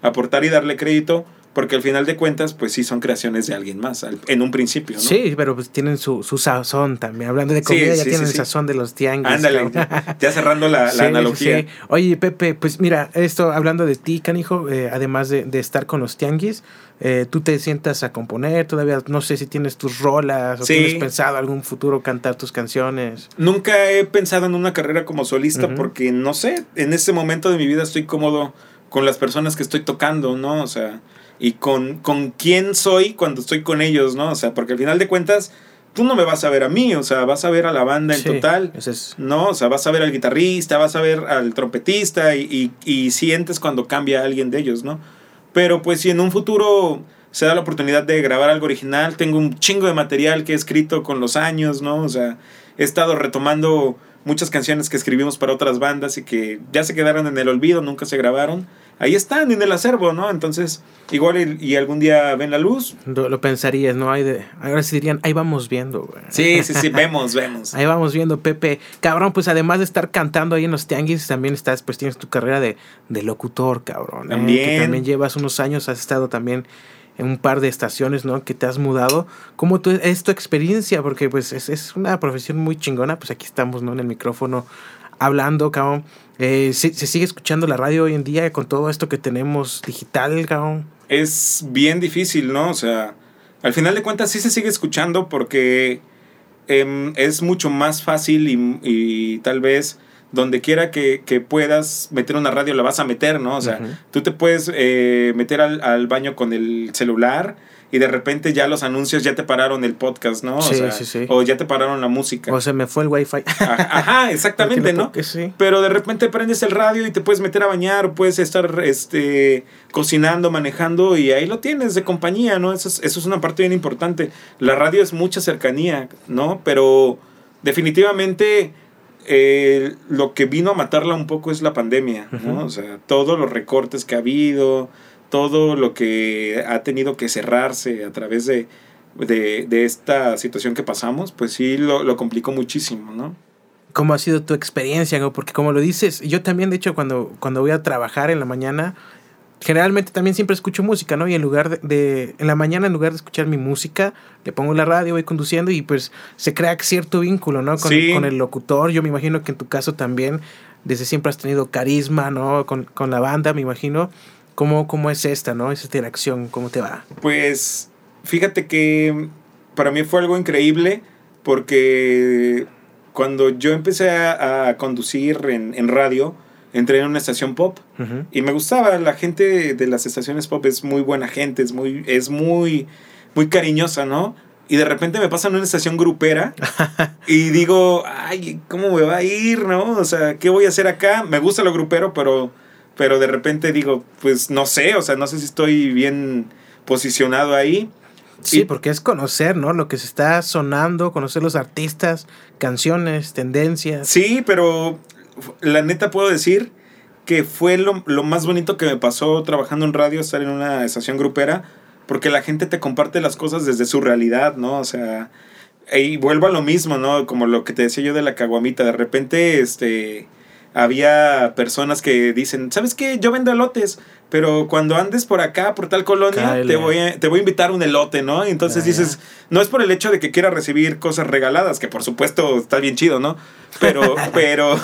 aportar y darle crédito, porque al final de cuentas, pues sí son creaciones de alguien más, en un principio, ¿no? Sí, pero pues tienen su, su sazón también. Hablando de comida, ya tienen el sazón de los tianguis. Ándale, ya cerrando la, la (laughs) analogía. Oye, Pepe, pues mira, esto hablando de ti, canijo, eh, además de, de estar con los tianguis, eh, tú te sientas a componer, todavía no sé si tienes tus rolas o tienes pensado algún futuro cantar tus canciones. Nunca he pensado en una carrera como solista porque no sé, en este momento de mi vida estoy cómodo con las personas que estoy tocando, ¿no? O sea, y con, con quién soy cuando estoy con ellos, ¿no? O sea, porque al final de cuentas tú no me vas a ver a mí, o sea, vas a ver a la banda en total, ¿no? O sea, vas a ver al guitarrista, vas a ver al trompetista y, y, y sientes cuando cambia alguien de ellos, ¿no? Pero pues si en un futuro se da la oportunidad de grabar algo original, tengo un chingo de material que he escrito con los años, ¿no? O sea, he estado retomando muchas canciones que escribimos para otras bandas y que ya se quedaron en el olvido, nunca se grabaron ahí están en el acervo, ¿no? Entonces, igual y, algún día ven la luz. Lo, pensarías, ¿no? Hay de, ahora sí dirían, ahí vamos viendo, güey. Sí, sí, sí, vemos, vemos. (laughs) ahí vamos viendo, Pepe. Cabrón, pues además de estar cantando ahí en los tianguis, también estás, pues tienes tu carrera de, de locutor, cabrón. ¿eh? También. también llevas unos años, has estado también en un par de estaciones, ¿no? Que te has mudado. ¿Cómo tu, es tu experiencia? Porque pues es, es, una profesión muy chingona. Pues aquí estamos, ¿no? En el micrófono hablando, cabrón. Eh, ¿se, sigue escuchando la radio hoy en día con todo esto que tenemos digital, cabrón? Es bien difícil, ¿no? O sea, al final de cuentas sí se sigue escuchando porque em, es mucho más fácil y, tal vez donde quiera que, puedas meter una radio la vas a meter, ¿no? O sea, tú te puedes eh, meter al, al, baño con el celular y de repente ya los anuncios ya te pararon el podcast, ¿no? Sí, o sea, sí, sí. O ya te pararon la música. O se me fue el wifi. Ajá, (laughs) exactamente, ¿no? Sí. Pero de repente prendes el radio y te puedes meter a bañar, puedes estar este, cocinando, manejando y ahí lo tienes de compañía, ¿no? Eso es, eso es una parte bien importante. La radio es mucha cercanía, ¿no? Pero definitivamente... Eh, lo que vino a matarla un poco es la pandemia, ¿no? O sea, todos los recortes que ha habido, todo lo que ha tenido que cerrarse a través de, de, esta situación que pasamos, pues sí lo, lo, complicó muchísimo, ¿no? ¿Cómo ha sido tu experiencia? Porque como lo dices, yo también, de hecho, cuando, cuando voy a trabajar en la mañana, generalmente también siempre escucho música, ¿no? Y en lugar de, en la mañana, en lugar de escuchar mi música, le pongo la radio, voy conduciendo y pues se crea cierto vínculo, ¿no? Con, con el locutor. Yo me imagino que en tu caso también, desde siempre has tenido carisma, ¿no? Con, con la banda, me imagino. ¿Cómo, ¿Cómo es esta, no? Esa interacción, ¿cómo te va? Pues fíjate que para mí fue algo increíble porque cuando yo empecé a, conducir en, radio, entré en una estación pop y me gustaba. La gente de las estaciones pop es muy buena gente, es muy, es muy, muy cariñosa, ¿no? Y de repente me pasan una estación grupera (laughs) y digo, ay, ¿cómo me va a ir, no? O sea, ¿qué voy a hacer acá? Me gusta lo grupero, pero, pero de repente digo, pues no sé, o sea, no sé si estoy bien posicionado ahí. Sí, porque es conocer, ¿no? Lo que se está sonando, conocer los artistas, canciones, tendencias. Sí, pero la neta puedo decir que fue lo, lo más bonito que me pasó trabajando en radio, estar en una estación grupera, porque la gente te comparte las cosas desde su realidad, ¿no? O sea, y vuelvo a lo mismo, ¿no? Como lo que te decía yo de la caguamita, de repente, este había personas que dicen, ¿sabes qué? Yo vendo elotes, pero cuando andes por acá, por tal colonia, te voy, a, te voy a invitar un elote, ¿no? Entonces dices, no es por el hecho de que quiera recibir cosas regaladas, que por supuesto está bien chido, ¿no? Pero, (laughs) pero,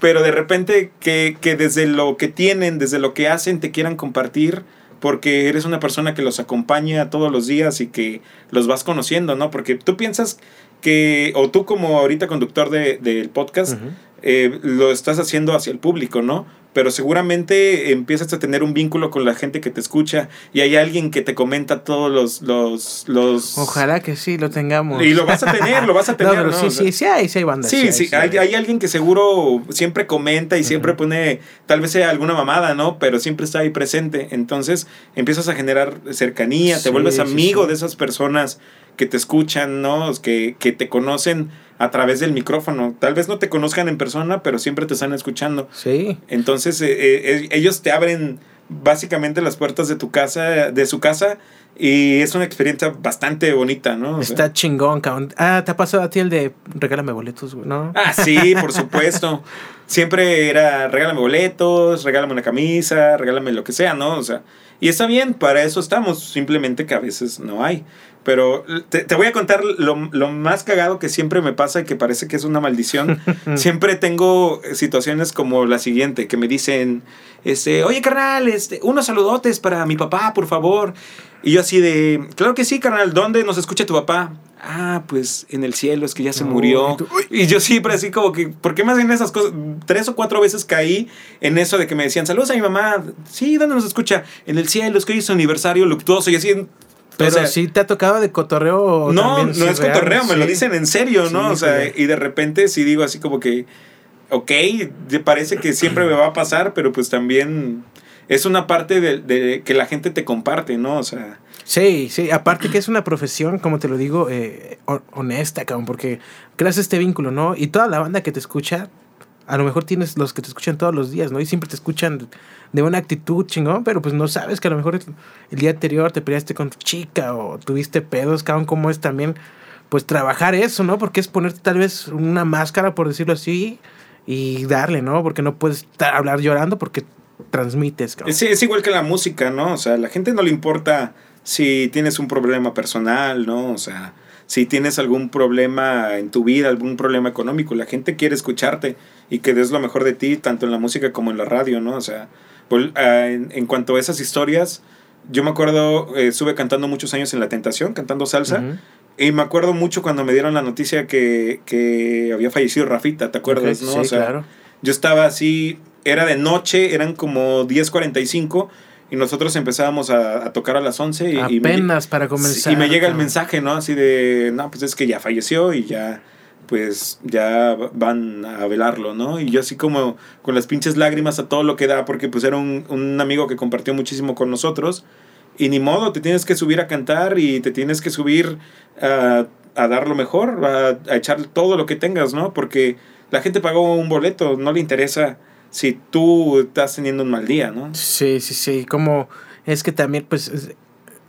pero de repente que, que desde lo que tienen, desde lo que hacen, te quieran compartir porque eres una persona que los acompaña todos los días y que los vas conociendo, ¿no? Porque tú piensas que, o tú como ahorita conductor del de, podcast, eh, lo estás haciendo hacia el público, ¿no? Pero seguramente empiezas a tener un vínculo con la gente que te escucha y hay alguien que te comenta todos los... los, los... Ojalá que sí, lo tengamos. Y lo vas a tener, lo vas a (laughs) tener. No, sí, sí, sí hay, sí hay bandas. Sí, sí, hay, hay, alguien que seguro siempre comenta y siempre pone, tal vez sea alguna mamada, ¿no? Pero siempre está ahí presente. Entonces empiezas a generar cercanía, te vuelves amigo de esas personas que te escuchan, ¿no? Que, que te conocen a través del micrófono. Tal vez no te conozcan en persona, pero siempre te están escuchando. Sí. Entonces eh, eh, ellos te abren básicamente las puertas de tu casa, de su casa, y es una experiencia bastante bonita, ¿no? Está chingón, cabrón. Ah, ¿te ha pasado a ti el de regálame boletos, ¿no? Ah, sí, por supuesto. (laughs) Siempre era regálame boletos, regálame una camisa, regálame lo que sea, ¿no? O sea, y está bien, para eso estamos, simplemente que a veces no hay. Pero te, te voy a contar lo, lo, más cagado que siempre me pasa y que parece que es una maldición. (laughs) siempre tengo situaciones como la siguiente, que me dicen, este, oye carnal, este, unos saludotes para mi papá, por favor. Y yo así de, claro que sí, carnal, ¿dónde nos escucha tu papá? Ah, pues en el cielo, es que ya se murió. Y yo siempre así como que, ¿por qué me hacen esas cosas? Tres o cuatro veces caí en eso de que me decían, saludos a mi mamá. Sí, ¿dónde nos escucha? En el cielo, es que hoy es aniversario luctuoso. Y así, pero o sea, sí te ha tocado de cotorreo. No, no es cotorreo, me lo dicen en serio, ¿no? o sea, y de repente sí digo así como que, ok, parece que siempre me va a pasar, pero pues también es una parte de, de que la gente te comparte, ¿no? O sea. Sí, sí, aparte que es una profesión, como te lo digo, eh, honesta, cabrón, porque creas este vínculo, ¿no? Y toda la banda que te escucha a lo mejor tienes los que te escuchan todos los días, ¿no? Y siempre te escuchan de una actitud chingón, pero pues no sabes que a lo mejor el día anterior te peleaste con tu chica o tuviste pedos, cabrón, como es también, pues trabajar eso, ¿no? Porque es ponerte tal vez una máscara, por decirlo así, y darle, ¿no? Porque no puedes hablar llorando porque transmites, cabrón. Sí, es igual que la música, ¿no? O sea, a la gente no le importa si tienes un problema personal, ¿no? O sea, si tienes algún problema en tu vida, algún problema económico, la gente quiere escucharte y que des lo mejor de ti, tanto en la música como en la radio, ¿no? O sea, ah, en, cuanto a esas historias, yo me acuerdo, eh, estuve cantando muchos años en La Tentación, cantando salsa, y me acuerdo mucho cuando me dieron la noticia que, que había fallecido Rafita, ¿te acuerdas? ¿no? Sí, claro. Yo estaba así, era de noche, eran como 10.45 y nosotros empezábamos a, tocar a las 11 y, apenas para comenzar. Y me llega el mensaje, ¿no? Así de, no, pues es que ya falleció y ya pues ya van a velarlo, ¿no? Y yo así como con las pinches lágrimas a todo lo que da, porque pues era un, un amigo que compartió muchísimo con nosotros, y ni modo, te tienes que subir a cantar y te tienes que subir a, a dar lo mejor, a, a, echar todo lo que tengas, ¿no? Porque la gente pagó un boleto, no le interesa si tú estás teniendo un mal día, ¿no? Sí, sí, sí, como es que también, pues,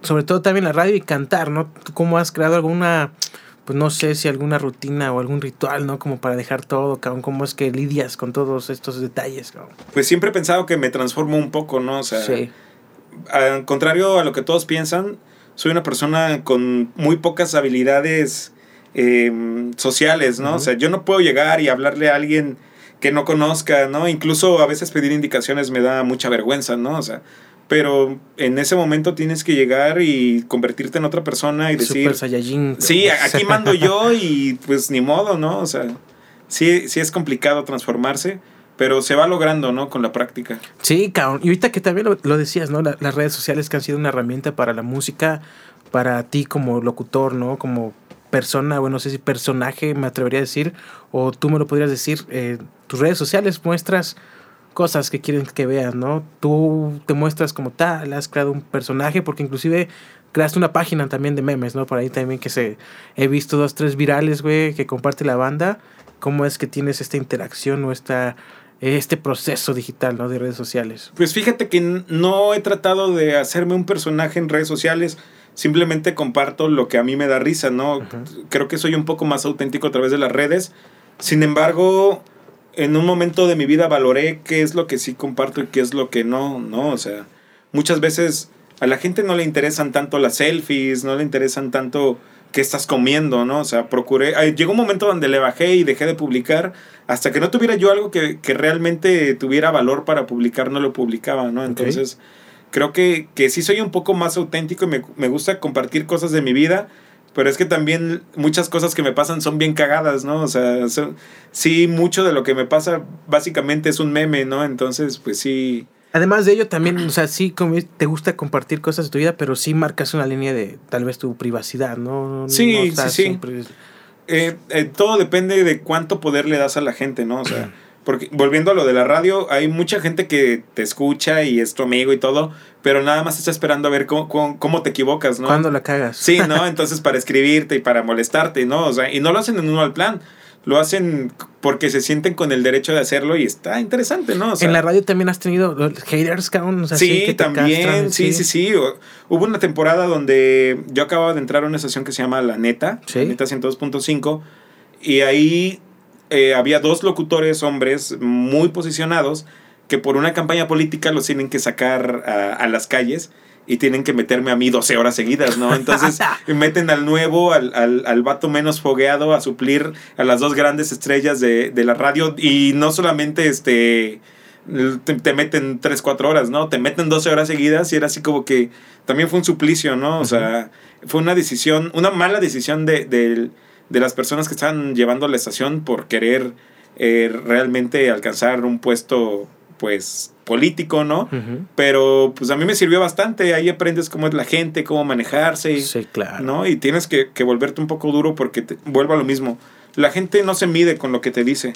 sobre todo también la radio y cantar, ¿no? ¿Cómo has creado alguna, pues no sé si alguna rutina o algún ritual, ¿no? Como para dejar todo, cabrón, ¿cómo es que lidias con todos estos detalles, cabrón? Pues siempre he pensado que me transformo un poco, ¿no? O sea, sí. al contrario a lo que todos piensan, soy una persona con muy pocas habilidades eh, sociales, ¿no? Uh -huh. O sea, yo no puedo llegar y hablarle a alguien que no conozca, ¿no? Incluso a veces pedir indicaciones me da mucha vergüenza, ¿no? O sea, pero en ese momento tienes que llegar y convertirte en otra persona y decir... Super Saiyajin. Sí, aquí mando yo y pues ni modo, ¿no? O sea, sí, sí es complicado transformarse, pero se va logrando, ¿no? Con la práctica. Sí, cabrón. Y ahorita que también lo, decías, ¿no? las redes sociales que han sido una herramienta para la música, para ti como locutor, ¿no? Como persona, bueno, no sé si personaje me atrevería a decir, o tú me lo podrías decir, eh, tus redes sociales muestras cosas que quieren que veas, ¿no? Tú te muestras como tal, has creado un personaje, porque inclusive creaste una página también de memes, ¿no? Por ahí también que se he visto dos, tres virales, güey, que comparte la banda. ¿Cómo es que tienes esta interacción o esta, este proceso digital, ¿no? De redes sociales. Pues fíjate que no he tratado de hacerme un personaje en redes sociales simplemente comparto lo que a mí me da risa, ¿no? Creo que soy un poco más auténtico a través de las redes. Sin embargo, en un momento de mi vida valoré qué es lo que sí comparto y qué es lo que no, ¿no? O sea, muchas veces a la gente no le interesan tanto las selfies, no le interesan tanto qué estás comiendo, ¿no? O sea, procuré, llegó un momento donde le bajé y dejé de publicar, hasta que no tuviera yo algo que, realmente tuviera valor para publicar, no lo publicaba, ¿no? Entonces creo que, que sí soy un poco más auténtico y me, me, gusta compartir cosas de mi vida, pero es que también muchas cosas que me pasan son bien cagadas, ¿no? O sea, sí, mucho de lo que me pasa básicamente es un meme, ¿no? Entonces, pues sí. Además de ello, también, o sea, sí te gusta compartir cosas de tu vida, pero sí marcas una línea de tal vez tu privacidad, ¿no? Sí, sí, sí. Eh, eh, todo depende de cuánto poder le das a la gente, ¿no? O sea. (clears throat) Porque volviendo a lo de la radio, hay mucha gente que te escucha y es tu amigo y todo, pero nada más está esperando a ver cómo, cómo, te equivocas, ¿no? Cuando la cagas. Sí, ¿no? (laughs) Entonces para escribirte y para molestarte, ¿no? O sea, y no lo hacen en uno al plan. Lo hacen porque se sienten con el derecho de hacerlo y está interesante, ¿no? en la radio también has tenido haters, cabrón. O sea, sí, también, sí, sí, sí, Hubo una temporada donde yo acababa de entrar a una estación que se llama La Neta, La Neta 102.5, y ahí eh, había dos locutores hombres muy posicionados que por una campaña política los tienen que sacar a, las calles y tienen que meterme a mí 12 horas seguidas, ¿no? Entonces (laughs) meten al nuevo, al, al, al, vato menos fogueado a suplir a las dos grandes estrellas de, de la radio y no solamente este... Te, meten 3, 4 horas, ¿no? Te meten 12 horas seguidas y era así como que también fue un suplicio, ¿no? O sea, fue una decisión, una mala decisión de, del de las personas que están llevando la estación por querer eh, realmente alcanzar un puesto pues político, ¿no? Pero pues a mí me sirvió bastante, ahí aprendes cómo es la gente, cómo manejarse, sí, claro. ¿no? Y tienes que, que volverte un poco duro porque te, vuelvo a lo mismo. La gente no se mide con lo que te dice.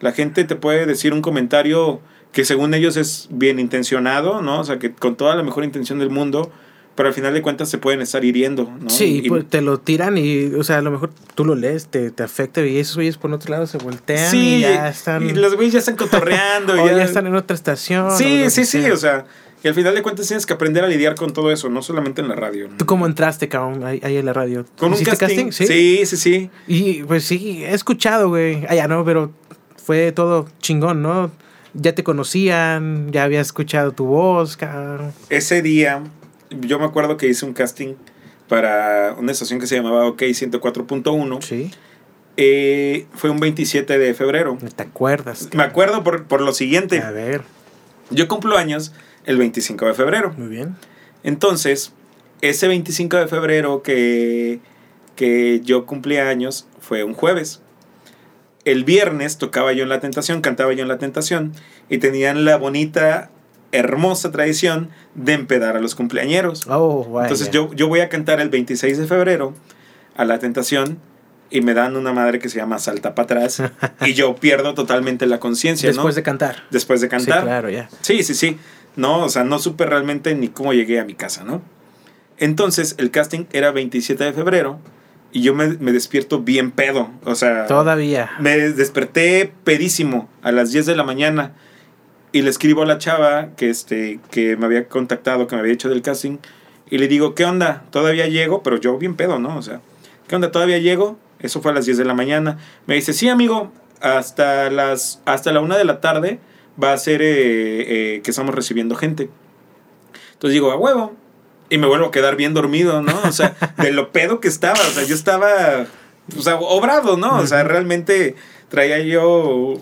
La gente te puede decir un comentario que según ellos es bien intencionado, ¿no? O sea, que con toda la mejor intención del mundo, pero al final de cuentas se pueden estar hiriendo, ¿no? Sí, pues te lo tiran y, o sea, a lo mejor tú lo lees, te, te afecta y esos güeyes por otro lado se voltean y ya están... Y los güeyes ya están cotorreando. (laughs) o ya... están en otra estación. Sí, sí, sí, o sea... Y al final de cuentas tienes que aprender a lidiar con todo eso, no solamente en la radio. ¿Tú cómo entraste, cabrón, ahí, en la radio? ¿Con un casting? ¿Sí? ¿Sí? sí, sí, Y pues sí, he escuchado, güey. Ah, ya no, pero fue todo chingón, ¿no? Ya te conocían, ya había escuchado tu voz, cabrón. Ese día yo me acuerdo que hice un casting para una estación que se llamaba OK 104.1. Sí. Eh, fue un 27 de febrero. ¿Te acuerdas? Me acuerdo por, por, lo siguiente. A ver. Yo cumplo años el 25 de febrero. Muy bien. Entonces, ese 25 de febrero que, que yo cumplí años fue un jueves. El viernes tocaba yo en La Tentación, cantaba yo en La Tentación y tenían la bonita hermosa tradición de empedar a los cumpleañeros. Oh, Entonces yo, yo voy a cantar el 26 de febrero a la tentación y me dan una madre que se llama Salta para atrás (laughs) y yo pierdo totalmente la conciencia. Después de cantar. Después de cantar. Sí, claro, ya. Sí, sí, sí. No, o sea, no supe realmente ni cómo llegué a mi casa, ¿no? Entonces el casting era 27 de febrero y yo me, me despierto bien pedo. O sea... Todavía. Me desperté pedísimo a las 10 de la mañana y le escribo a la chava que, este, que me había contactado, que me había hecho del casting, y le digo, ¿qué onda? Todavía llego, pero yo bien pedo, ¿no? O sea, ¿qué onda? ¿Todavía llego? Eso fue a las 10 de la mañana. Me dice, sí, amigo, hasta, las, hasta la una de la tarde va a ser eh, eh, que estamos recibiendo gente. Entonces digo, a huevo. Y me vuelvo a quedar bien dormido, ¿no? O sea, (laughs) de lo pedo que estaba. O sea, yo estaba, o sea, obrado, ¿no? O sea, realmente traía yo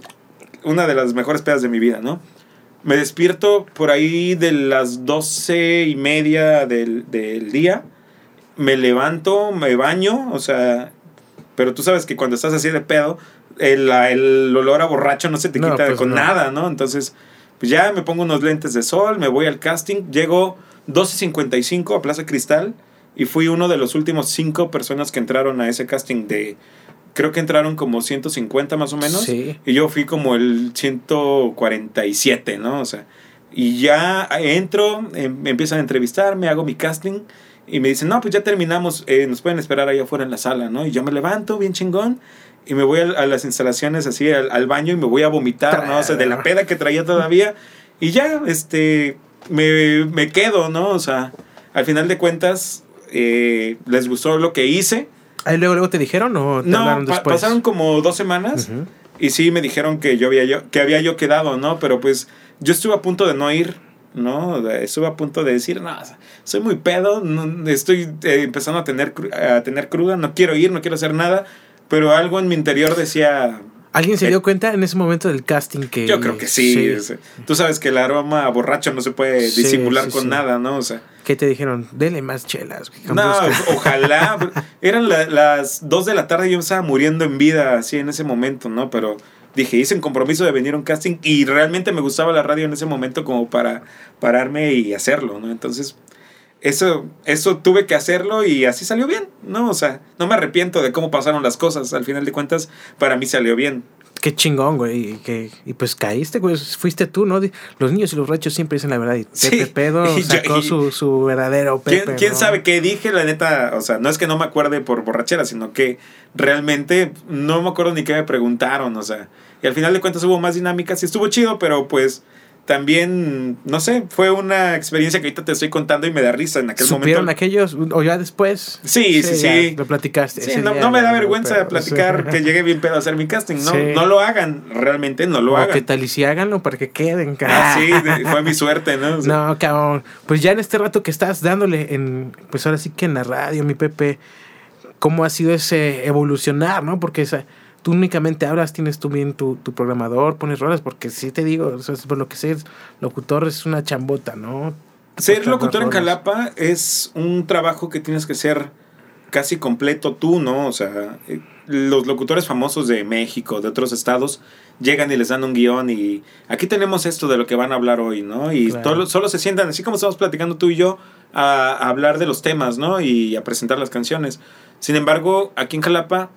una de las mejores pedas de mi vida, ¿no? Me despierto por ahí de las doce y media del, día. Me levanto, me baño, o sea, pero tú sabes que cuando estás así de pedo, el, el olor a borracho no se te No, quita pues con no. nada, ¿no? Entonces, pues ya me pongo unos lentes de sol, me voy al casting, llego 12.55 a Plaza Cristal y fui uno de los últimos cinco personas que entraron a ese casting de... Creo que entraron como 150 más o menos. Sí. Y yo fui como el 147, ¿no? O sea, y ya entro, em- me empiezan a entrevistar, me hago mi casting y me dicen, no, pues ya terminamos, eh, nos pueden esperar allá afuera en la sala, ¿no? Y yo me levanto bien chingón y me voy a, a las instalaciones así al, al baño y me voy a vomitar, ¿no? O sea, de la peda que traía todavía. Y ya, este, me, me quedo, ¿no? O sea, al final de cuentas, eh, les gustó lo que hice. ¿Ahí luego, luego te dijeron o te No, hablaron pa- después? pasaron como dos semanas. Y sí me dijeron que yo había yo, que había yo quedado, ¿no? Pero pues yo estuve a punto de no ir, ¿no? Estuve a punto de decir, no, soy muy pedo, no- estoy eh, empezando a tener, a tener cruda, no quiero ir, no quiero hacer nada. Pero algo en mi interior decía, ¿Alguien se Eh, dio cuenta en ese momento del casting que... yo creo que sí. tú sabes que el aroma borracho no se puede Sí, disimular sí, con sí. nada, ¿no? O sea, ¿Qué te dijeron? Dele más chelas. no, (laughs) ojalá. Eran la- las dos de la tarde y yo estaba muriendo en vida así en ese momento, ¿no? Pero dije, hice un compromiso de venir a un casting y realmente me gustaba la radio en ese momento como para pararme y hacerlo, ¿no? Entonces, eso, eso tuve que hacerlo y así salió bien, ¿no? O sea, no me arrepiento de cómo pasaron las cosas. Al final de cuentas, para mí salió bien. Qué chingón, güey. Y, que, y pues caíste, güey. Fuiste tú, ¿no? Los niños y los rachos siempre dicen la verdad. Y Sí. Pepe Pedo (laughs) Y yo- sacó y- su, su verdadero Pepe. ¿Quién, quién ¿no? sabe qué dije? La neta, o sea, no es que no me acuerde por borrachera, sino que realmente no me acuerdo ni qué me preguntaron, o sea. Y al final de cuentas hubo más dinámicas y estuvo chido, pero pues también, no sé, fue una experiencia que ahorita te estoy contando y me da risa en aquel ¿Supieron momento. aquellos o ya después? Sí, sí, sí. Lo platicaste. Sí, no, me da vergüenza Pero, platicar sí. que llegué bien pedo a hacer mi casting, no, Sí. no lo hagan, realmente no lo O hagan. qué tal y si háganlo para que queden, Ah, cabrón. sí, de- fue mi suerte, ¿no? O (laughs) sea, No, cabrón. Pues ya en este rato que estás dándole en, pues ahora sí que en la radio, mi Pepe, ¿cómo ha sido ese evolucionar, no? Porque esa, tú únicamente hablas, tienes tú bien tu, tu programador, pones rolas, porque sí te digo, o sea, por lo que sé, locutor es una chambota, ¿no? Ser locutor en. Jalapa es un trabajo que tienes que ser casi completo tú, ¿no? O sea, eh, los locutores famosos de México, de otros estados, llegan y les dan un guion y aquí tenemos esto de lo que van a hablar hoy, ¿no? Y Claro. solo, solo se sientan, así como estamos platicando tú y yo, a, a hablar de los temas, ¿no? Y a presentar las canciones. Sin embargo, aquí en Jalapa,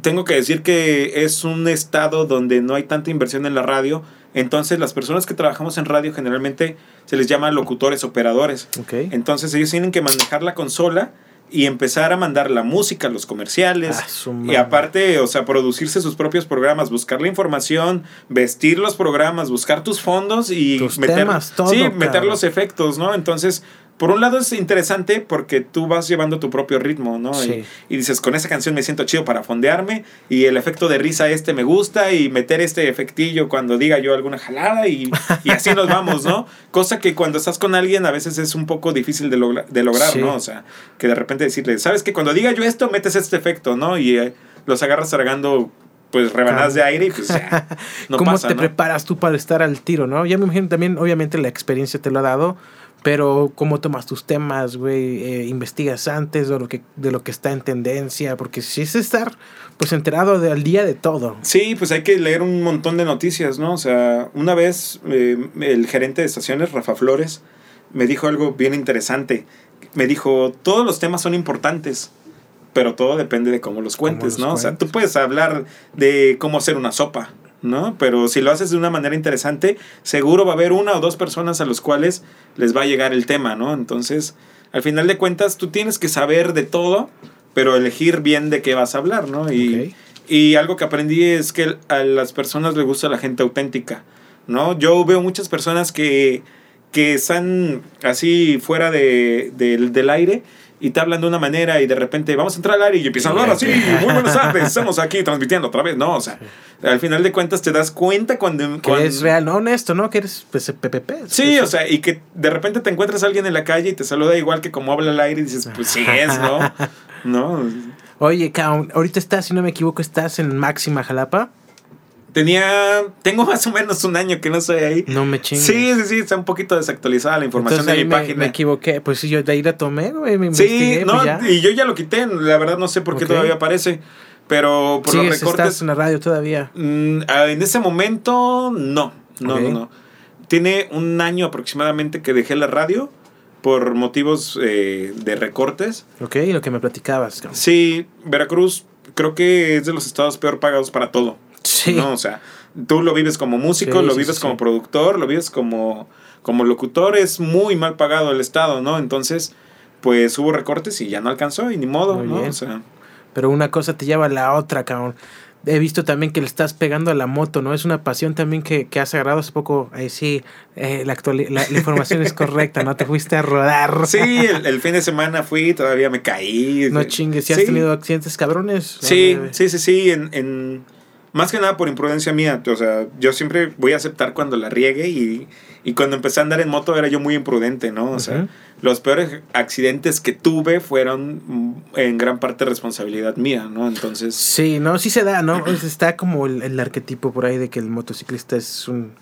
tengo que decir que es un estado donde no hay tanta inversión en la radio. Entonces, las personas que trabajamos en radio generalmente se les llama locutores operadores. Ok. Entonces ellos tienen que manejar la consola y empezar a mandar la música, los comerciales. Ah, y aparte, o sea, producirse sus propios programas, buscar la información, vestir los programas, buscar tus fondos y Tus meter, temas, todo, sí, meter los efectos, ¿no? Entonces, por un lado es interesante porque tú vas llevando tu propio ritmo, ¿no? Sí. Y, y dices, con esa canción me siento chido para fondearme y el efecto de risa este me gusta y meter este efectillo cuando diga yo alguna jalada y, y así nos vamos, ¿no? (laughs) Cosa que cuando estás con alguien a veces es un poco difícil de, logra- de lograr, Sí. ¿no? O sea, que de repente decirle, ¿sabes que Cuando diga yo esto, metes este efecto, ¿no? Y eh, los agarras tragando pues rebanadas de aire y pues ya. (laughs) No ¿Cómo pasa, te ¿no? preparas tú para estar al tiro, no? Ya me imagino también, obviamente la experiencia te lo ha dado, pero ¿cómo tomas tus temas, güey? Eh, ¿Investigas antes de lo, que, de lo que está en tendencia? Porque si es estar, pues, enterado de, al día de todo. Sí, pues hay que leer un montón de noticias, ¿no? O sea, una vez eh, el gerente de estaciones, Rafa Flores, me dijo algo bien interesante. Me dijo, todos los temas son importantes, pero todo depende de cómo los cuentes, los ¿no? O sea, tú puedes hablar de cómo hacer una sopa, ¿no? Pero si lo haces de una manera interesante, seguro va a haber una o dos personas a los cuales les va a llegar el tema, ¿no? Entonces, al final de cuentas, tú tienes que saber de todo, pero elegir bien de qué vas a hablar, ¿no? Y, y algo que aprendí es que a las personas les gusta la gente auténtica, ¿no? Yo veo muchas personas que, que están así fuera de, del- del aire y te hablan de una manera y de repente vamos a entrar al aire y empiezan a hablar así, muy buenas tardes, estamos aquí transmitiendo otra vez, ¿no? O sea, al final de cuentas te das cuenta cuando... Que es real, no honesto, ¿no? Que eres pues, PPP. Sí, o sea, y que de repente te encuentras a alguien en la calle y te saluda igual que como habla al aire y dices, pues sí es, ¿no? (laughs) ¿No? Oye, ahorita estás, si no me equivoco, estás en Máxima Jalapa. Tenía, tengo (laughs) más o menos un año que no estoy ahí. No me chingues. Sí, sí, sí, está un poquito desactualizada la información Entonces de mi me, página. me equivoqué. Pues sí, yo de ahí la tomé, güey. Me Sí, no, pues ya. y yo ya lo quité, la verdad no sé por qué todavía aparece. Pero por los recortes. estás en la radio todavía. Mm, ah, en ese momento, no. No, no, no. Tiene un año aproximadamente que dejé la radio por motivos eh, de recortes. Ok, lo que me platicabas. Sí, Veracruz creo que es de los estados peor pagados para todo. Sí. ¿no? O sea, tú lo vives como músico, Sí, lo vives sí, como productor, lo vives como, como locutor, es muy mal pagado el estado, ¿no? Entonces, pues hubo recortes y ya no alcanzó y ni modo, Muy ¿no? bien. O sea, Pero una cosa te lleva a la otra, cabrón. He visto también que le estás pegando a la moto, ¿no? Es una pasión también que, que has agarrado hace poco. Ahí sí, eh, la, la, la información es correcta, ¿no? Te fuiste a rodar. (laughs) sí, el, el fin de semana fui, todavía me caí. No chingues, si has tenido accidentes cabrones. Sí, sí, sí, sí, en, en- más que nada por imprudencia mía, o sea, yo siempre voy a aceptar cuando la riegue y, y cuando empecé a andar en moto era yo muy imprudente, ¿no? O sea, los peores accidentes que tuve fueron mm, en gran parte responsabilidad mía, ¿no? Entonces, Sí, no, sí se da, ¿no? Está como el, el arquetipo por ahí de que el motociclista es un...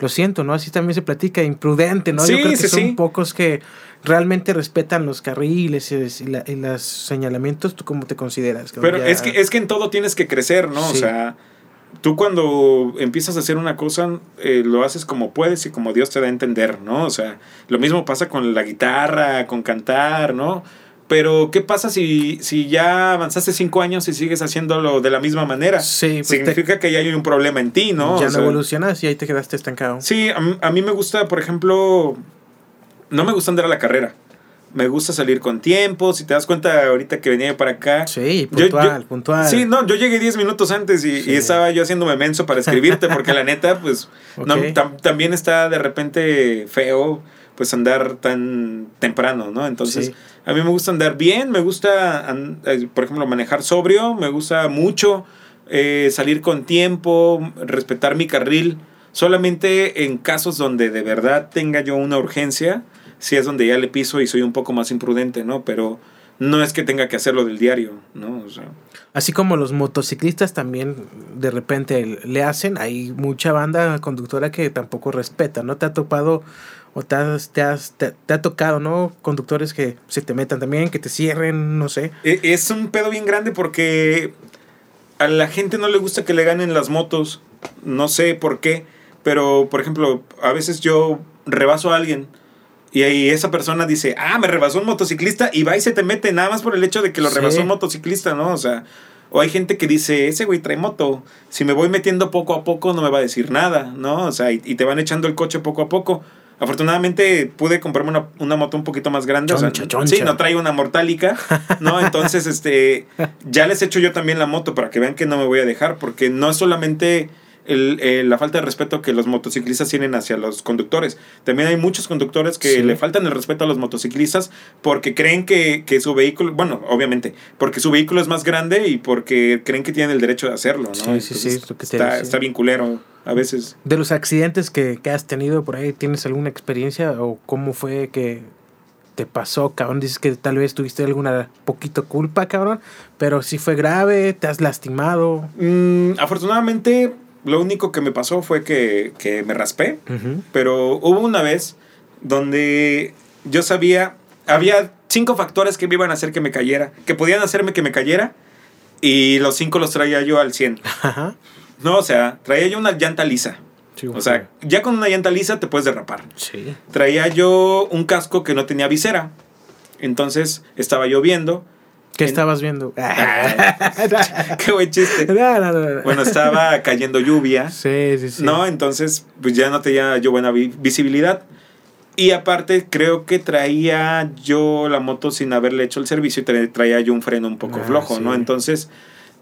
Lo siento, ¿no? Así también se platica, imprudente, ¿no? Sí, Yo creo que sí, son sí. pocos que realmente respetan los carriles y, la- y los señalamientos. ¿Tú cómo te consideras? pero Ya- es que, es que en todo tienes que crecer, ¿no? O sea, tú cuando empiezas a hacer una cosa, eh, lo haces como puedes y como Dios te da a entender, ¿no? O sea, lo mismo pasa con la guitarra, con cantar, ¿no? Pero, ¿qué pasa si, si ya avanzaste cinco años y sigues haciéndolo de la misma manera? Sí, pues te- Significa que ya hay un problema en ti, ¿no? ya O no sea, evolucionas y ahí te quedaste estancado. Sí, a mí me gusta, por ejemplo, no me gusta andar a la carrera. Me gusta salir con tiempo. Si te das cuenta, ahorita que venía para acá. Sí, puntual, yo- puntual. Sí, no, yo llegué 10 minutos antes y, Sí. y estaba yo haciéndome menso para escribirte, porque la neta, pues, (laughs) no, tam- también está de repente feo, pues, andar tan temprano, ¿no? Entonces, Sí. a mí me gusta andar bien, me gusta, eh, por ejemplo, manejar sobrio, me gusta mucho eh, salir con tiempo, respetar mi carril. Solamente en casos donde de verdad tenga yo una urgencia, si es donde ya le piso y soy un poco más imprudente, ¿no? Pero no es que tenga que hacerlo del diario, ¿no? O sea, Así como los motociclistas también de repente le hacen, hay mucha banda conductora que tampoco respeta, ¿no? Te ha topado o te, has- te, has- te- te ha tocado, ¿no? Conductores que se te metan también, que te cierren, no sé. E- Es un pedo bien grande porque a la gente no le gusta que le ganen las motos. No sé por qué. Pero, por ejemplo, a veces yo rebaso a alguien y ahí esa persona dice, ah, me rebasó un motociclista y va y se te mete nada más por el hecho de que lo Sí. rebasó un motociclista, ¿no? O sea, o hay gente que dice, ese güey trae moto. Si me voy metiendo poco a poco no me va a decir nada, ¿no? O sea, y, y te van echando el coche poco a poco. Afortunadamente pude comprarme una, una moto un poquito más grande. o sea, Choncha, choncha. Sí, no traigo una mortálica, ¿no? Entonces, este, ya les echo yo también la moto para que vean que no me voy a dejar, porque no es solamente el, eh, la falta de respeto que los motociclistas tienen hacia los conductores. También hay muchos conductores que Sí. le faltan el respeto a los motociclistas porque creen que, que su vehículo, bueno, obviamente, porque su vehículo es más grande y porque creen que tienen el derecho de hacerlo, ¿no? Sí, sí, sí, es lo que te está, está bien culero a veces. De los accidentes que, que has tenido por ahí, ¿tienes alguna experiencia o cómo fue que te pasó, cabrón? Dices que tal vez tuviste alguna poquito culpa, cabrón, pero si fue grave, te has lastimado. Mm, afortunadamente, lo único que me pasó fue que, que me raspé. Pero hubo una vez donde yo sabía, había cinco factores que me iban a hacer que me cayera, que podían hacerme que me cayera, y los cinco los traía yo al 100. Ajá. No, o sea, traía yo una llanta lisa. Sí, O sea, ya con una llanta lisa te puedes derrapar. sí. Traía yo un casco que no tenía visera. Entonces estaba lloviendo. ¿Qué En- estabas viendo? (laughs) Qué buen chiste. (laughs) No, no, no, no. Bueno, estaba cayendo lluvia. Sí, sí, sí. ¿no? Entonces, pues ya no tenía yo buena vi- visibilidad. Y aparte, creo que traía yo la moto sin haberle hecho el servicio y tra- traía yo un freno un poco Ah, flojo, ¿no? sí. Entonces,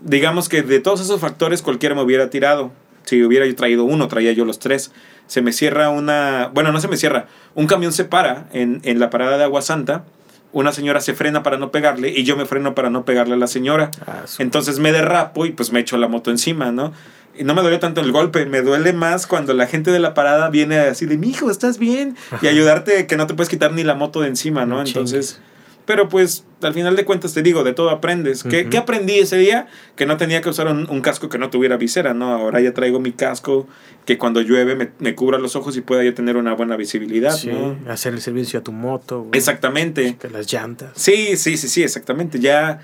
digamos que de todos esos factores cualquiera me hubiera tirado. Si hubiera yo traído uno, traía yo los tres. Se me cierra una... Bueno, no se me cierra. Un camión se para en, en la parada de Agua Santa. Una señora se frena para no pegarle y yo me freno para no pegarle a la señora. Ah, Entonces me derrapo y pues me echo la moto encima, ¿no? Y no me dolió tanto el golpe, me duele más cuando la gente de la parada viene así de, mijo, ¿estás bien? Y ayudarte que no te puedes quitar ni la moto de encima, ¿no? No Entonces, pero pues al final de cuentas te digo, de todo aprendes. ¿Qué, qué aprendí ese día? Que no tenía que usar un, un casco que no tuviera visera, ¿no? Ahora ya traigo mi casco que cuando llueve me, me cubra los ojos y pueda ya tener una buena visibilidad, sí, ¿no? hacer el servicio a tu moto. güey. Exactamente. Que las llantas. Sí, sí, sí, sí, exactamente. Ya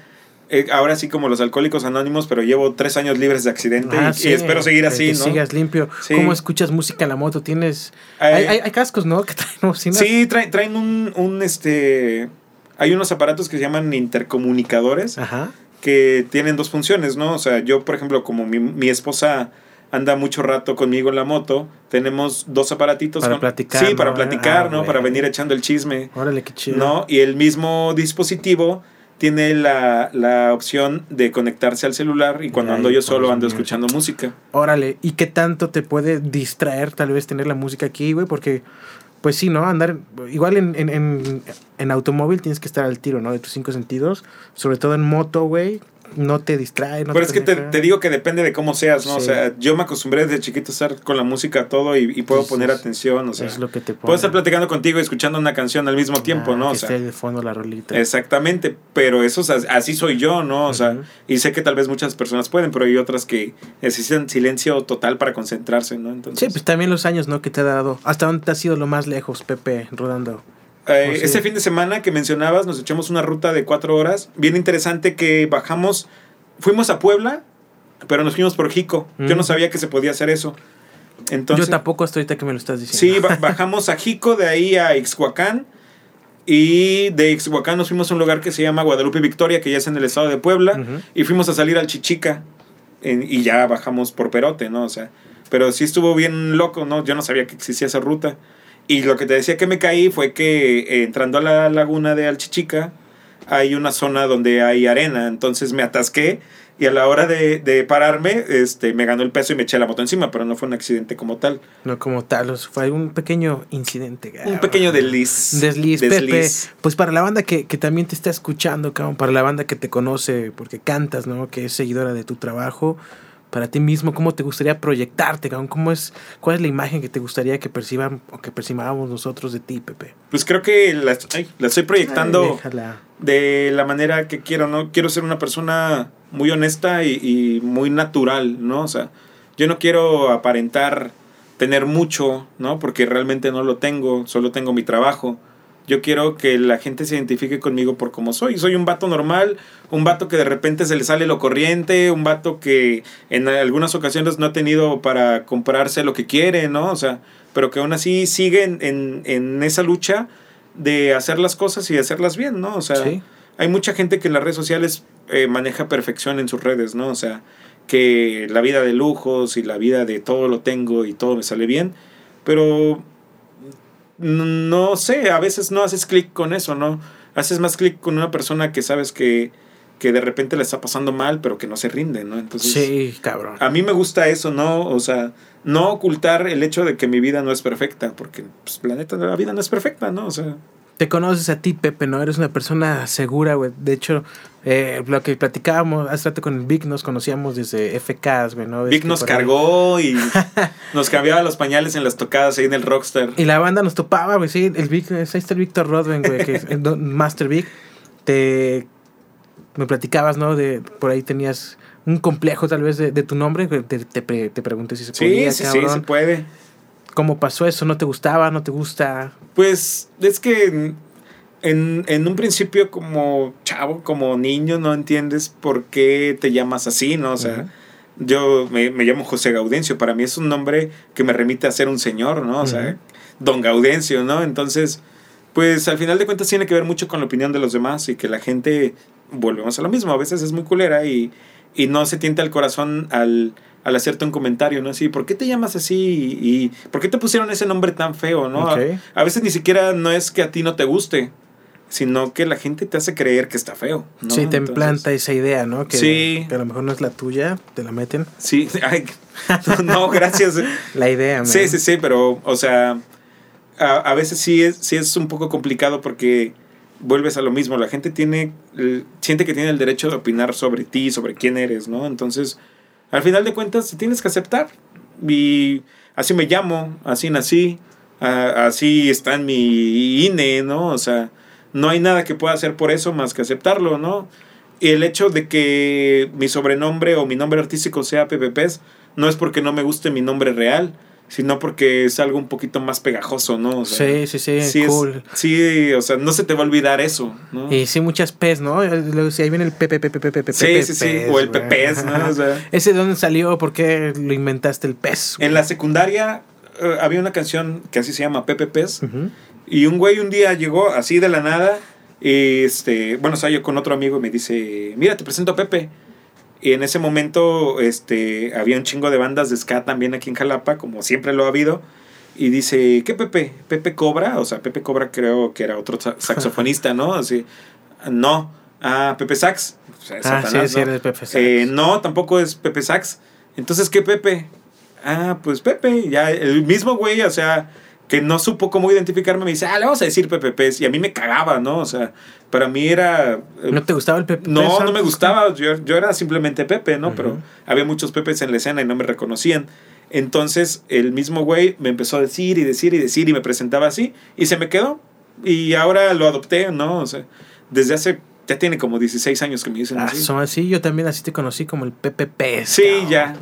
eh, ahora sí como los alcohólicos anónimos, pero llevo tres años libres de accidente Ah, y, sí, y espero seguir que así, te ¿no? sigas limpio. Sí. ¿Cómo escuchas música en la moto? ¿Tienes...? Eh, hay, hay- hay cascos, ¿no? (laughs) Que traen. Sí, traen, traen un, un, este... Hay unos aparatos que se llaman intercomunicadores Ajá. que tienen dos funciones, ¿no? O sea, yo, por ejemplo, como mi, mi esposa anda mucho rato conmigo en la moto, tenemos dos aparatitos. Para con- platicar, Sí, para platicar, Ah, ¿no? Para venir echando el chisme, Órale, qué chido. ¿no? Y el mismo dispositivo tiene la, la opción de conectarse al celular y cuando ando yo solo ando escuchando música. Órale, ¿y qué tanto te puede distraer tal vez tener la música aquí, güey? Porque, pues sí, ¿no? Andar, igual en, en, en, en automóvil tienes que estar al tiro, ¿no? De tus cinco sentidos, sobre todo en moto, güey, no te distrae, no Pero es que te, te digo que depende de cómo seas, ¿no? O sea, yo me acostumbré desde chiquito a estar con la música todo y, y puedo poner atención, o sea. es lo que te pone. Puedo estar platicando contigo y escuchando una canción al mismo tiempo, Ah, ¿no? O sea, esté de fondo la rolita. Exactamente, pero eso es as- así soy yo, ¿no? O sea, y sé que tal vez muchas personas pueden, pero hay otras que necesitan silencio total para concentrarse, ¿no? Entonces, Sí, pues también los años, ¿no? Que te ha dado. ¿Hasta dónde te has ido lo más lejos, Pepe, rodando? Eh, sí. este fin de semana que mencionabas, nos echamos una ruta de cuatro horas, bien interesante que bajamos, fuimos a Puebla, pero nos fuimos por Jico. Yo no Mm. sabía que se podía hacer eso. Entonces, Yo tampoco hasta ahorita que me lo estás diciendo. Sí, ba- (laughs) bajamos a Jico, de ahí a Ixhuacán. Y de Ixhuacán nos fuimos a un lugar que se llama Guadalupe Victoria, que ya es en el estado de Puebla. Y fuimos a salir al Chichica. en- y ya bajamos por Perote, ¿no? O sea, pero sí estuvo bien loco, ¿no? Yo no sabía que existía esa ruta. Y lo que te decía que me caí fue que eh, entrando a la laguna de Alchichica hay una zona donde hay arena. Entonces me atasqué y a la hora de, de pararme este, me ganó el peso y me eché la moto encima, pero no fue un accidente como tal. No como tal, fue un pequeño incidente. Un pequeño desliz. Desliz, Pepe. Desliz. Pues para la banda que, que también te está escuchando, cabrón, para la banda que te conoce porque cantas, ¿no? Que es seguidora de tu trabajo, para ti mismo, ¿cómo te gustaría proyectarte? ¿Cómo es, ¿Cuál es la imagen que te gustaría que perciban o que percibamos nosotros de ti, Pepe? Pues creo que la, ay, la estoy proyectando Ay, de la manera que quiero, ¿no? Quiero ser una persona muy honesta y, y muy natural, ¿no? O sea, yo no quiero aparentar tener mucho, ¿no? Porque realmente no lo tengo, solo tengo mi trabajo. Yo quiero que la gente se identifique conmigo por como soy. Soy un vato normal, un vato que de repente se le sale lo corriente, un vato que en algunas ocasiones no ha tenido para comprarse lo que quiere, ¿no? O sea, pero que aún así sigue en, en, en esa lucha de hacer las cosas y hacerlas bien, ¿no? O sea, Sí. hay mucha gente que en las redes sociales eh, maneja perfección en sus redes, ¿no? O sea, que la vida de lujos y la vida de todo lo tengo y todo me sale bien, pero no sé, a veces no haces clic con eso, ¿no? Haces más clic con una persona que sabes que, que de repente le está pasando mal, pero que no se rinde, ¿no? Entonces, Sí, cabrón. a mí me gusta eso, ¿no? O sea, no ocultar el hecho de que mi vida no es perfecta, porque pues, la neta, la vida no es perfecta, ¿no? O sea, Te conoces a ti, Pepe, ¿no? Eres una persona segura, güey. De hecho, eh, lo que platicábamos hace rato con el Vic, nos conocíamos desde FKs, güey, ¿no? Vic nos ahí. cargó y (laughs) nos cambiaba los pañales en las tocadas ahí en el Rockstar. Y la banda nos topaba, güey, sí. El Vic, ahí está el Víctor Rodwen, güey, que es el don- (laughs) Master Vic. Te. Me platicabas, ¿no? De por ahí tenías un complejo, tal vez, de, de tu nombre. Te, te, te pregunté si se Sí, podía, sí, sí, cabrón. se puede. ¿Cómo pasó eso? ¿No te gustaba? ¿No te gusta? Pues es que en, en un principio como chavo, como niño, no entiendes por qué te llamas así, ¿no? O sea, yo me, me llamo José Gaudencio, para mí es un nombre que me remite a ser un señor, ¿no? O sea, don Gaudencio, ¿no? Entonces, pues al final de cuentas tiene que ver mucho con la opinión de los demás y que la gente, volvemos a lo mismo, a veces es muy culera y, y no se tienta el corazón al, al hacerte un comentario, ¿no? Así, ¿por qué te llamas así? ¿Y por qué te pusieron ese nombre tan feo, no? A, a veces ni siquiera no es que a ti no te guste, sino que la gente te hace creer que está feo, ¿no? sí, te Entonces, implanta esa idea, ¿no? Que, Sí. que a lo mejor no es la tuya, te la meten. Sí, (laughs) ay, (laughs) no, gracias. La idea, man. Sí, sí, sí, pero, o sea, a, a veces sí es, sí es un poco complicado porque vuelves a lo mismo. La gente tiene, siente que tiene el derecho de opinar sobre ti, sobre quién eres, ¿no? Entonces, al final de cuentas, tienes que aceptar. Y así me llamo, así nací, así está en mi INE, ¿no? O sea, no hay nada que pueda hacer por eso más que aceptarlo, ¿no? Y el hecho de que mi sobrenombre o mi nombre artístico sea Pez no es porque no me guste mi nombre real, sino porque es algo un poquito más pegajoso, ¿no? O sea, sí, sí, sí, cool. sí, o sea, no se te va a olvidar eso, ¿no? Y sí, muchas P's, ¿no? Si ahí viene el Pepe, Pepe, Pepe, Pepe. Sí, sí, sí, o el Pepes, ¿no? O sea, ¿Ese de dónde salió? ¿Por qué lo inventaste el pez? En la secundaria eh, había una canción que así se llama Pepe Pez, y un güey un día llegó así de la nada, y este, bueno, o sea, yo con otro amigo me dice, mira, te presento a Pepe. Y en ese momento este, había un chingo de bandas de ska también aquí en Jalapa, como siempre lo ha habido. Y dice, ¿qué Pepe? ¿Pepe Cobra? O sea, Pepe Cobra creo que era otro saxofonista, ¿no? Así, no. Ah, Pepe Sax. ah, sí, sí, ¿no? Pepe Sax. Eh, no, tampoco es Pepe Sax. Entonces, ¿qué Pepe? Ah, pues Pepe, ya, el mismo güey, o sea, que no supo cómo identificarme, me dice, ah, le vamos a decir Pepe Pez. Y a mí me cagaba, ¿no? O sea, para mí era... Eh, ¿No te gustaba el Pepe No, no me gustaba. Yo, yo, era simplemente Pepe, ¿no? Pero había muchos Pepes en la escena y no me reconocían. Entonces, el mismo güey me empezó a decir y decir y decir y me presentaba así. Y se me quedó. Y ahora lo adopté, ¿no? O sea, desde hace ya tiene como 16 años que me dicen ah, así. Son así, yo también así te conocí como el PPP. Sí, ya.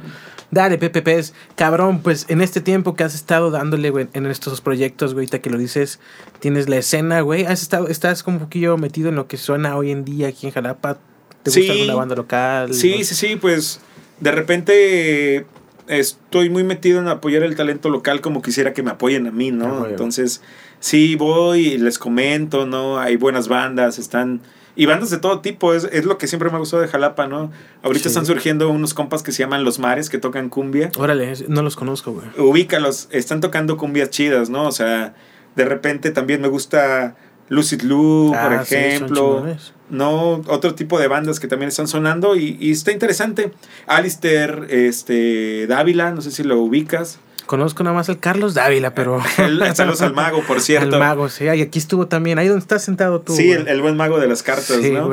Dale, Pepe Pez. Cabrón, pues en este tiempo que has estado dándole, güey, en estos proyectos, güey, que lo dices, tienes la escena, güey. Has estado, estás como un poquillo metido en lo que suena hoy en día aquí en Jalapa. ¿Te gusta alguna banda local? Sí, sí, sí, pues de repente estoy muy metido en apoyar el talento local como quisiera que me apoyen a mí, ¿no? Ah, Entonces, sí, voy y les comento, ¿no? Hay buenas bandas, están y bandas de todo tipo, es, es lo que siempre me ha gustado de Jalapa, ¿no? Ahorita están surgiendo unos compas que se llaman Los Mares, que tocan cumbia. Órale, no los conozco, güey. Ubícalos, están tocando cumbias chidas, ¿no? O sea, de repente también me gusta Lucid Lou, por ah, ejemplo. no, otro tipo de bandas que también están sonando y, y está interesante. Alistair este, Dávila, no sé si lo ubicas. Conozco nada más al Carlos Dávila, pero. (laughs) saludos al mago, por (laughs) cierto. Al mago, sí. Y aquí estuvo también. Ahí donde estás sentado tú. Sí, el, buen mago de las cartas, ¿no?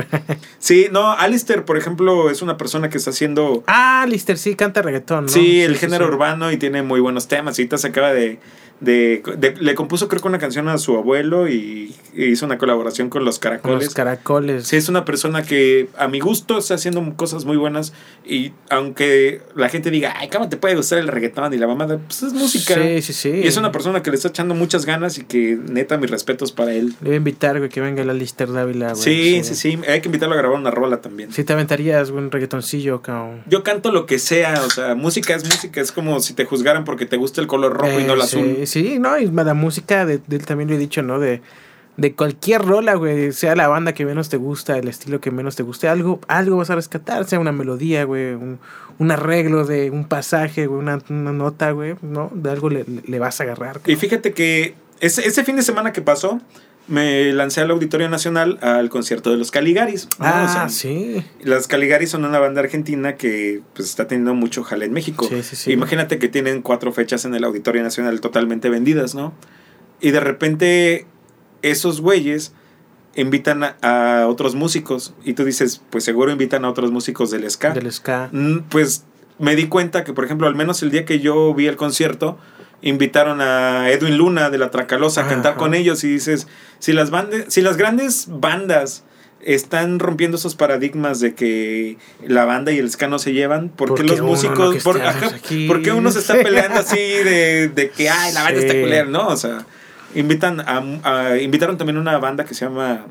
Sí, no, Alistair, por ejemplo, es una persona que está haciendo. Ah, Alistair, sí, canta reggaetón, ¿no? Sí, el género urbano y tiene muy buenos temas. Ahorita se acaba de de, le compuso creo que una canción a su abuelo y, hizo una colaboración con los caracoles. Los caracoles. Sí, es una persona que a mi gusto está haciendo cosas muy buenas y aunque la gente diga, ay, ¿cómo te puede gustar el reggaetón y la mamada? Pues es música. Sí, sí, sí. Y es una persona que le está echando muchas ganas y que neta mis respetos para él. Le voy a invitar, güey, que venga la Lister Dávila, güey. Sí, sí, sí, Hay que invitarlo a grabar una rola también. Sí, te aventarías un reggaetoncillo, cabrón. Yo canto lo que sea, o sea, música es música. Es como si te juzgaran porque te gusta el color rojo y no el eh, azul. Sí, sí, no, y la música de, él también lo he dicho, ¿no? De, de cualquier rola, güey, sea la banda que menos te gusta, el estilo que menos te guste, algo, algo vas a rescatar, sea una melodía, güey, un, un arreglo de un pasaje, güey, una, nota, güey, ¿no? De algo le, le vas a agarrar. Y fíjate que ese, ese fin de semana que pasó, me lancé al Auditorio Nacional al concierto de los Caligaris. Ah, sí. Las Caligaris son una banda argentina que pues, está teniendo mucho jale en México. Sí, sí, sí. Imagínate que tienen cuatro fechas en el Auditorio Nacional totalmente vendidas, ¿no? Y de repente esos güeyes invitan a, otros músicos y tú dices, pues seguro invitan a otros músicos del ska. Del ska. Mm, pues me di cuenta que, por ejemplo, al menos el día que yo vi el concierto, invitaron a Edwin Luna de la Tracalosa a cantar con ellos y dices, si las, bandas, si las grandes bandas están rompiendo esos paradigmas de que la banda y el ska no se llevan, ¿por qué los músicos, por, qué uno se está peleando así de, de que, ay, la banda está culera, ¿no? O sea, invitan a, invitaron también una banda que se llama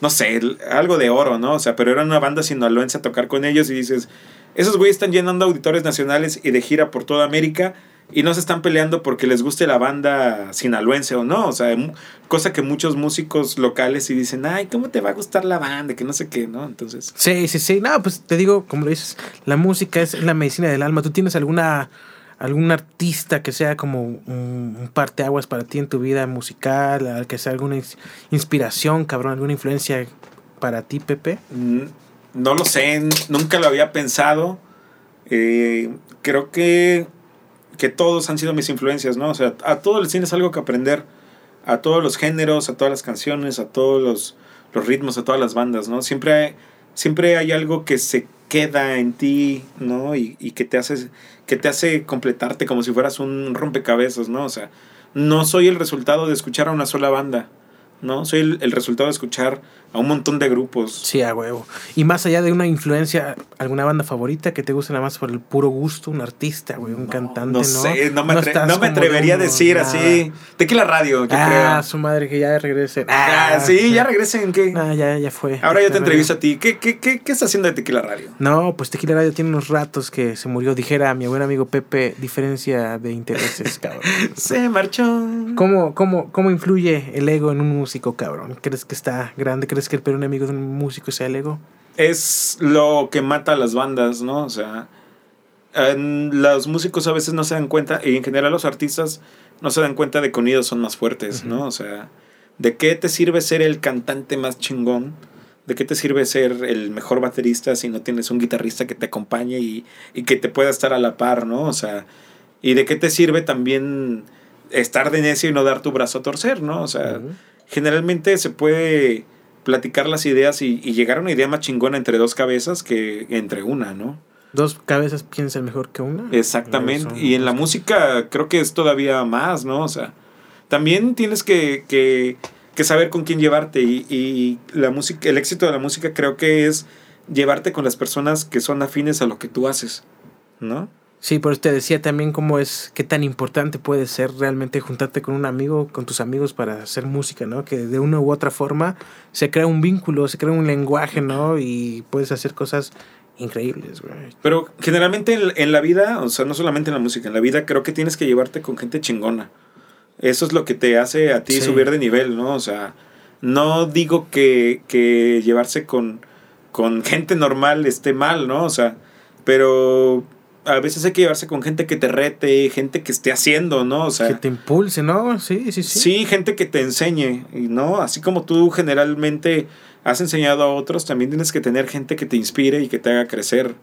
no sé, algo de oro, ¿no? O sea, pero era una banda sinaloense a tocar con ellos y dices, esos güeyes están llenando auditores nacionales y de gira por toda América y no se están peleando porque les guste la banda sinaloense o no. O sea, cosa que muchos músicos locales y dicen, ay, ¿cómo te va a gustar la banda? Que no sé qué, ¿no? Entonces. Sí, sí, sí. No, pues te digo, como lo dices, la música es la medicina del alma. ¿Tú tienes alguna algún artista que sea como un, parteaguas para ti en tu vida musical, que sea alguna inspiración, cabrón, alguna influencia para ti, Pepe? Mm, no lo sé, nunca lo había pensado. Eh, creo que que todos han sido mis influencias, ¿no? O sea, a todo el cine es algo que aprender, a todos los géneros, a todas las canciones, a todos los, ritmos, a todas las bandas, ¿no? Siempre hay, siempre hay algo que se queda en ti, ¿no? Y, que, te hace, que te hace completarte como si fueras un rompecabezas, ¿no? O sea, no soy el resultado de escuchar a una sola banda. ¿no? Soy el resultado de escuchar a un montón de grupos. Sí, a huevo. Y más allá de una influencia, ¿alguna banda favorita que te guste nada más por el puro gusto? Un artista, güey, un cantante, ¿no? No sé, no me, No atre- estás no me atrevería a decir nada. así. Tequila Radio, yo Ah, creo. su madre, que ya regrese. Ah, sí, ya regresen. ¿qué? Ah, ya, ya fue. Ahora yo te entrevisto a ti. ¿Qué, qué, qué, qué está haciendo de Tequila Radio? No, pues Tequila Radio tiene unos ratos que se murió. Dijera mi buen amigo Pepe, diferencia de intereses, (laughs) cabrón. Se marchó. ¿Cómo, cómo, ¿Cómo influye el ego en un músico, cabrón? ¿Crees que está grande? ¿Crees que el peor enemigo de un músico sea el ego? Es lo que mata a las bandas, ¿no? O sea, en- los músicos a veces no se dan cuenta, y en general los artistas no se dan cuenta de que unidos son más fuertes, ¿no? O sea, ¿de qué te sirve ser el cantante más chingón? ¿De qué te sirve ser el mejor baterista si no tienes un guitarrista que te acompañe y, y que te pueda estar a la par, ¿no? O sea, ¿y de qué te sirve también estar de necio y no dar tu brazo a torcer, ¿no? O sea, generalmente se puede platicar las ideas y, y llegar a una idea más chingona entre dos cabezas que entre una, ¿no? Dos cabezas piensan mejor que una. Exactamente. Y en la música creo que es todavía más, ¿no? O sea, también tienes que, que, que saber con quién llevarte y, y la música, el éxito de la música creo que es llevarte con las personas que son afines a lo que tú haces, ¿no? Sí, por eso te decía también cómo es, qué tan importante puede ser realmente juntarte con un amigo, con tus amigos para hacer música, ¿no? Que de una u otra forma se crea un vínculo, se crea un lenguaje, ¿no? Y puedes hacer cosas increíbles, güey. Pero generalmente en, en la vida, o sea, no solamente en la música, en la vida creo que tienes que llevarte con gente chingona. Eso es lo que te hace a ti Sí. subir de nivel, ¿no? O sea, no digo que, que llevarse con, con gente normal esté mal, ¿no? O sea, pero a veces hay que llevarse con gente que te rete, gente que esté haciendo, ¿no? O sea, que te impulse, ¿no? Sí, sí, sí. Sí, gente que te enseñe, ¿no? Así como tú generalmente has enseñado a otros, también tienes que tener gente que te inspire y que te haga crecer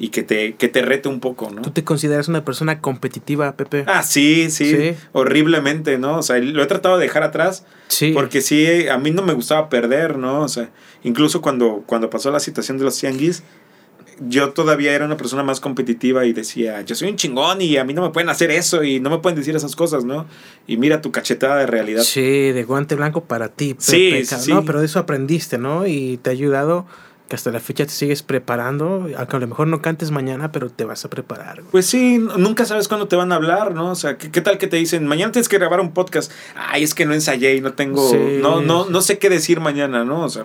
y que te, que te rete un poco, ¿no? ¿Tú te consideras una persona competitiva, Pepe? Ah, sí, sí, Sí. horriblemente, ¿no? O sea, lo he tratado de dejar atrás sí. porque sí, a mí no me gustaba perder, ¿no? O sea, incluso cuando, cuando pasó la situación de los tianguis, yo todavía era una persona más competitiva y decía, yo soy un chingón y a mí no me pueden hacer eso y no me pueden decir esas cosas, ¿no? Y mira tu cachetada de realidad. Sí, de guante blanco para ti, Pepe. Sí, sí. No, pero de eso aprendiste, ¿no? Y te ha ayudado que hasta la fecha te sigues preparando. Aunque a lo mejor no cantes mañana, pero te vas a preparar. güey. Pues sí, nunca sabes cuándo te van a hablar, ¿no? O sea, ¿qué, qué tal que te dicen, mañana tienes que grabar un podcast? Ay, es que no ensayé y no tengo, Sí. no, no, no sé qué decir mañana, ¿no? O sea,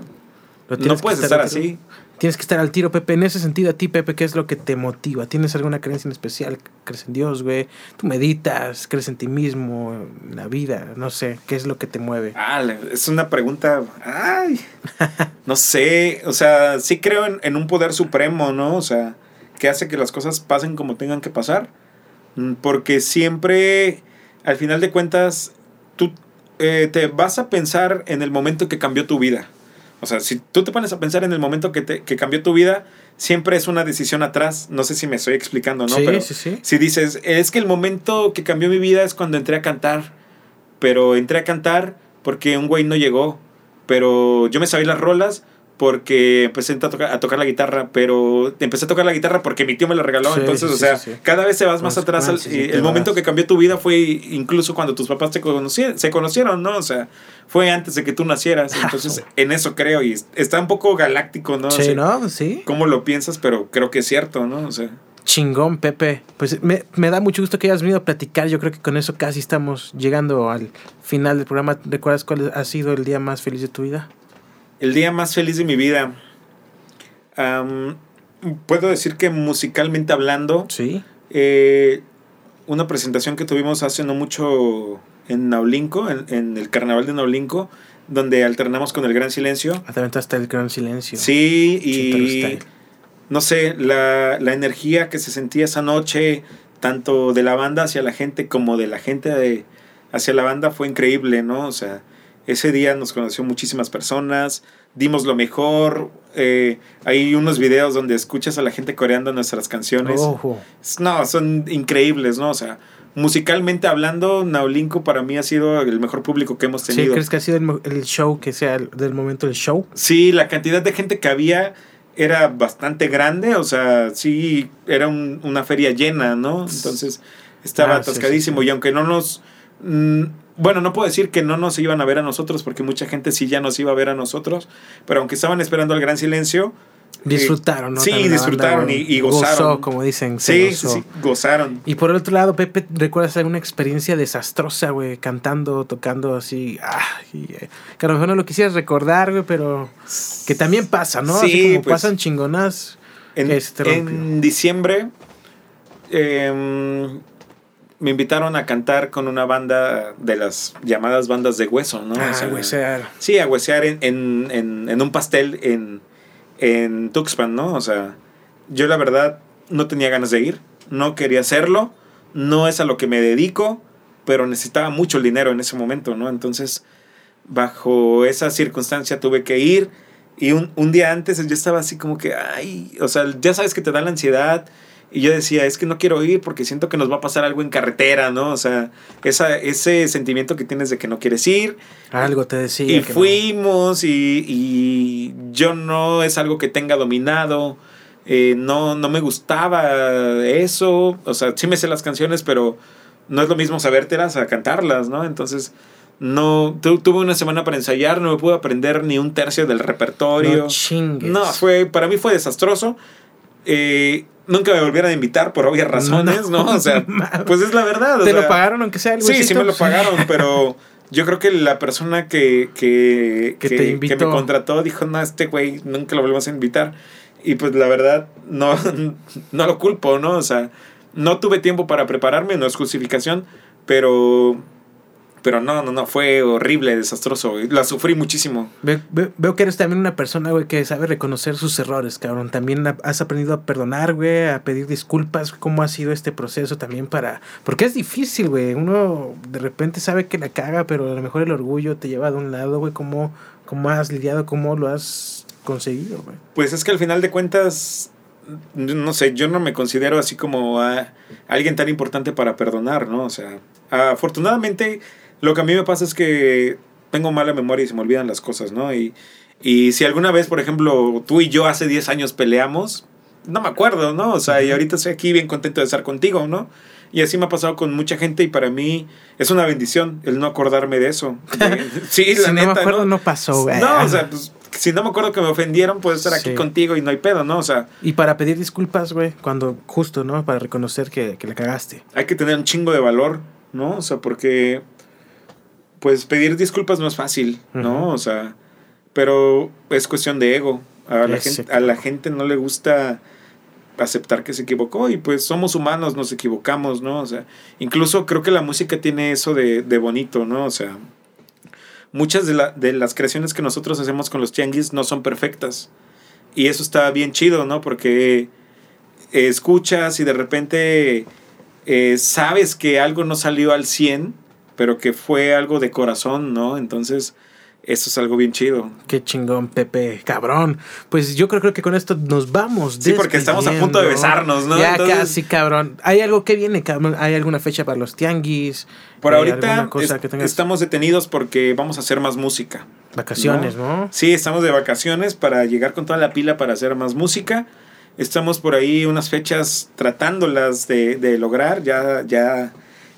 no puedes estar así. Tienes que estar al tiro, Pepe. En ese sentido, a ti, Pepe, ¿qué es lo que te motiva? ¿Tienes alguna creencia en especial? ¿Crees en Dios, güey? ¿Tú meditas? ¿Crees en ti mismo? ¿En la vida? No sé. ¿Qué es lo que te mueve? Ah, es una pregunta, ay, no sé, o sea, sí creo en, en un poder supremo, ¿no? O sea, que hace que las cosas pasen como tengan que pasar, Mm, porque siempre, al final de cuentas, tú eh, te vas a pensar en el momento que cambió tu vida. O sea, si tú te pones a pensar en el momento que, te, que cambió tu vida, siempre es una decisión atrás. No sé si me estoy explicando, ¿no? sí, Pero sí, sí. si dices, es que el momento que cambió mi vida es cuando entré a cantar, pero entré a cantar porque un güey no llegó, pero yo me sabía las rolas porque empecé a, tocar a tocar la guitarra, pero empecé a tocar la guitarra porque mi tío me la regaló, Sí, entonces, sí, o sea, sí, cada vez se vas más atrás, el momento vas. que cambió tu vida fue incluso cuando tus papás te conocieron, se conocieron, ¿no? O sea, fue antes de que tú nacieras, (laughs) entonces en eso creo y está un poco galáctico, ¿no? O Sí, ¿no? Sí. ¿Cómo lo piensas? Pero creo que es cierto, ¿no? O sea, Chingón, Pepe. Pues me, me da mucho gusto que hayas venido a platicar. Yo creo que con eso casi estamos llegando al final del programa. ¿Recuerdas cuál ha sido el día más feliz de tu vida? El día más feliz de mi vida. Puedo decir que musicalmente hablando, Sí. eh, una presentación que tuvimos hace no mucho en Naulinco, en, en el carnaval de Naulinco, donde alternamos con el Gran Silencio. Aventaste el gran silencio. Sí, y no sé, la, la energía que se sentía esa noche, tanto de la banda hacia la gente como de la gente de- hacia la banda, fue increíble, ¿no? O sea, ese día nos conoció muchísimas personas, dimos lo mejor. eh, hay unos videos donde escuchas a la gente coreando nuestras canciones. Ojo. No, son increíbles, ¿no? O sea, musicalmente hablando, Naulinco para mí ha sido el mejor público que hemos ¿Sí? tenido. ¿Crees que ha sido el, el show que sea el- del momento del show? Sí, la cantidad de gente que había era bastante grande, o sea, sí, era un- una feria llena, ¿no? Entonces estaba Ah, sí, atascadísimo sí, sí. y aunque no nos... mm, bueno, no puedo decir que no nos iban a ver a nosotros, porque mucha gente sí ya nos iba a ver a nosotros, pero aunque estaban esperando el gran silencio, Disfrutaron, ¿no? Sí, También disfrutaron y, y gozaron. Gozó, como dicen. Sí, gozó. sí, gozaron. Y por el otro lado, Pepe, ¿recuerdas alguna experiencia desastrosa, güey? Cantando, tocando así. Ah, y, eh, que a lo mejor no lo quisieras recordar, güey, pero que también pasa, ¿no? así Sí, como pues, pasan chingonas. En diciembre em, me invitaron a cantar con una banda de las llamadas bandas de hueso, ¿no? ah, O sea, güey, ser. Sí, a huesear en, en, en, en un pastel en, en Tuxpan, ¿no? O sea, yo la verdad no tenía ganas de ir, no quería hacerlo, no es a lo que me dedico, pero necesitaba mucho el dinero en ese momento, ¿no? Entonces, bajo esa circunstancia tuve que ir y un, un día antes yo estaba así como que, ay, o sea, ya sabes que te da la ansiedad. Y yo decía, es que no quiero ir porque siento que nos va a pasar algo en carretera, ¿no? O sea, esa, ese sentimiento que tienes de que no quieres ir. Algo te decía. Y que no. fuimos y, y yo no es algo que tenga dominado. eh, no, no me gustaba eso. O sea, sí me sé las canciones, pero no es lo mismo sabértelas a cantarlas, ¿no? Entonces, no, tu- tuve una semana para ensayar, no me pude aprender ni un tercio del repertorio. No chingues. No, fue, para mí fue desastroso. Eh, nunca me volvieran a invitar por obvias razones, ¿no? O sea, (laughs) pues es la verdad. o ¿Te sea, lo pagaron aunque sea algo Sí, sí me lo pagaron, (laughs) pero yo creo que la persona que, que, Que que, que me contrató dijo, no, este güey nunca lo volvemos a invitar. Y pues la verdad, no, (laughs) no lo culpo, ¿no? O sea, no tuve tiempo para prepararme, no es justificación, pero... Pero no, no, no, fue horrible, desastroso. La sufrí muchísimo. Ve- ve- veo que eres también una persona, güey, que sabe reconocer sus errores, cabrón. También ha- has aprendido a perdonar, güey, a pedir disculpas. ¿Cómo ha sido este proceso también para...? Porque es difícil, güey. Uno de repente sabe que la caga, pero a lo mejor el orgullo te lleva de un lado, güey. ¿Cómo, ¿Cómo has lidiado? ¿Cómo lo has conseguido, güey? Pues es que al final de cuentas, no sé, yo no me considero así como a alguien tan importante para perdonar, ¿no? O sea, afortunadamente lo que a mí me pasa es que tengo mala memoria y se me olvidan las cosas, ¿no? Y, y si alguna vez, por ejemplo, tú y yo hace 10 años peleamos, no me acuerdo, ¿no? O sea, y ahorita estoy aquí bien contento de estar contigo, ¿no? Y así me ha pasado con mucha gente y para mí es una bendición el no acordarme de eso. De- (laughs) sí, la si neta, no me acuerdo, ¿no? no, pasó, güey. No, o sea, pues si no me acuerdo que me ofendieron, puedo estar aquí Sí. contigo y no hay pedo, ¿no? O sea, Y para pedir disculpas, güey, cuando justo, ¿no? Para reconocer que, que la cagaste. hay que tener un chingo de valor, ¿no? O sea, porque pues pedir disculpas no es fácil, ¿no? O sea, pero es cuestión de ego. A la, gente, a la gente no le gusta aceptar que se equivocó y pues somos humanos, nos equivocamos, ¿no? O sea, incluso creo que la música tiene eso de, de bonito, ¿no? O sea, muchas de, la- de las creaciones que nosotros hacemos con los tianguis no son perfectas. Y eso está bien chido, ¿no? Porque escuchas y de repente eh, sabes que algo no salió al 100, pero que fue algo de corazón, ¿no? Entonces, eso es algo bien chido. Qué chingón, Pepe, cabrón. Pues yo creo, creo que con esto nos vamos. Sí, porque estamos a punto de besarnos, ¿no? Ya Entonces- casi, cabrón. ¿Hay algo que viene, cabrón? ¿Hay alguna fecha para los tianguis? Por ahorita alguna cosa es- que tengas? estamos detenidos porque vamos a hacer más música. Vacaciones, ¿no? Sí, estamos de vacaciones para llegar con toda la pila para hacer más música. Estamos por ahí unas fechas tratándolas de, de lograr. Ya, ya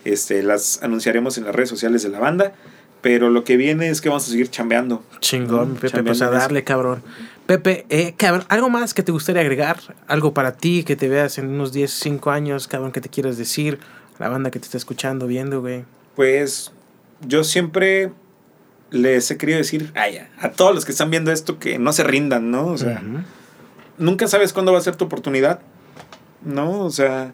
este, las anunciaremos en las redes sociales de la banda. Pero lo que viene es que vamos a seguir chambeando. Chingón, Pepe, chambeando pues a darle, cabrón. Pepe, eh, cabrón, ¿algo más que te gustaría agregar? ¿Algo para ti que te veas en unos 10, 5 años, cabrón, que te quieras decir? La banda que te está escuchando, viendo, güey. Pues yo siempre les he querido decir ay, a, todos los que están viendo esto que no se rindan, ¿no? O sea, nunca sabes cuándo va a ser tu oportunidad, ¿no? O sea,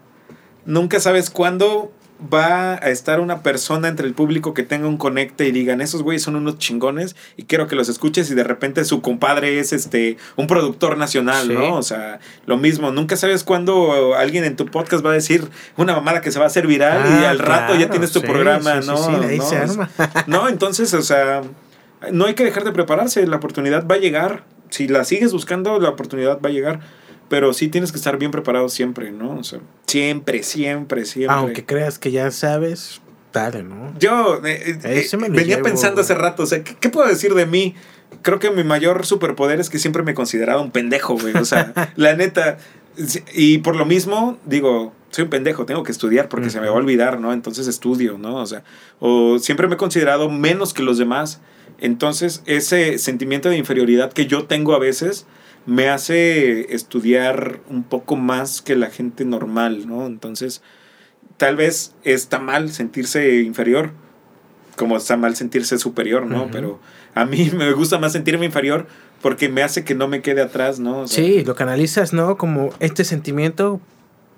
nunca sabes cuándo va a estar una persona entre el público que tenga un conecte y digan, esos güeyes son unos chingones y quiero que los escuches y de repente su compadre es este un productor nacional, Sí. ¿no? O sea, lo mismo, nunca sabes cuándo alguien en tu podcast va a decir una mamada que se va a hacer viral y Ah, al rato ya tienes tu sí, programa, sí, ¿no? sí, de ahí no, se arma. (laughs) no, entonces, o sea, no hay que dejar de prepararse, la oportunidad va a llegar. Si la sigues buscando, la oportunidad va a llegar. Pero sí tienes que estar bien preparado siempre, ¿no? O sea, siempre, siempre, siempre. Aunque creas que ya sabes, dale, ¿no? Yo eh, eh, me lo venía llevo, pensando güey. hace rato, o sea, ¿qué, qué puedo decir de mí? Creo que mi mayor superpoder es que siempre me he considerado un pendejo, güey. O sea, (laughs) la neta. Y por lo mismo, digo, soy un pendejo, tengo que estudiar porque se me va a olvidar, ¿no? Entonces estudio, ¿no? O sea, o siempre me he considerado menos que los demás. Entonces, ese sentimiento de inferioridad que yo tengo a veces me hace estudiar un poco más que la gente normal, ¿no? Entonces, tal vez está mal sentirse inferior, como está mal sentirse superior, ¿no? Pero a mí (laughs) me gusta más sentirme inferior porque me hace que no me quede atrás, ¿no? sí, lo canalizas, ¿no? Como este sentimiento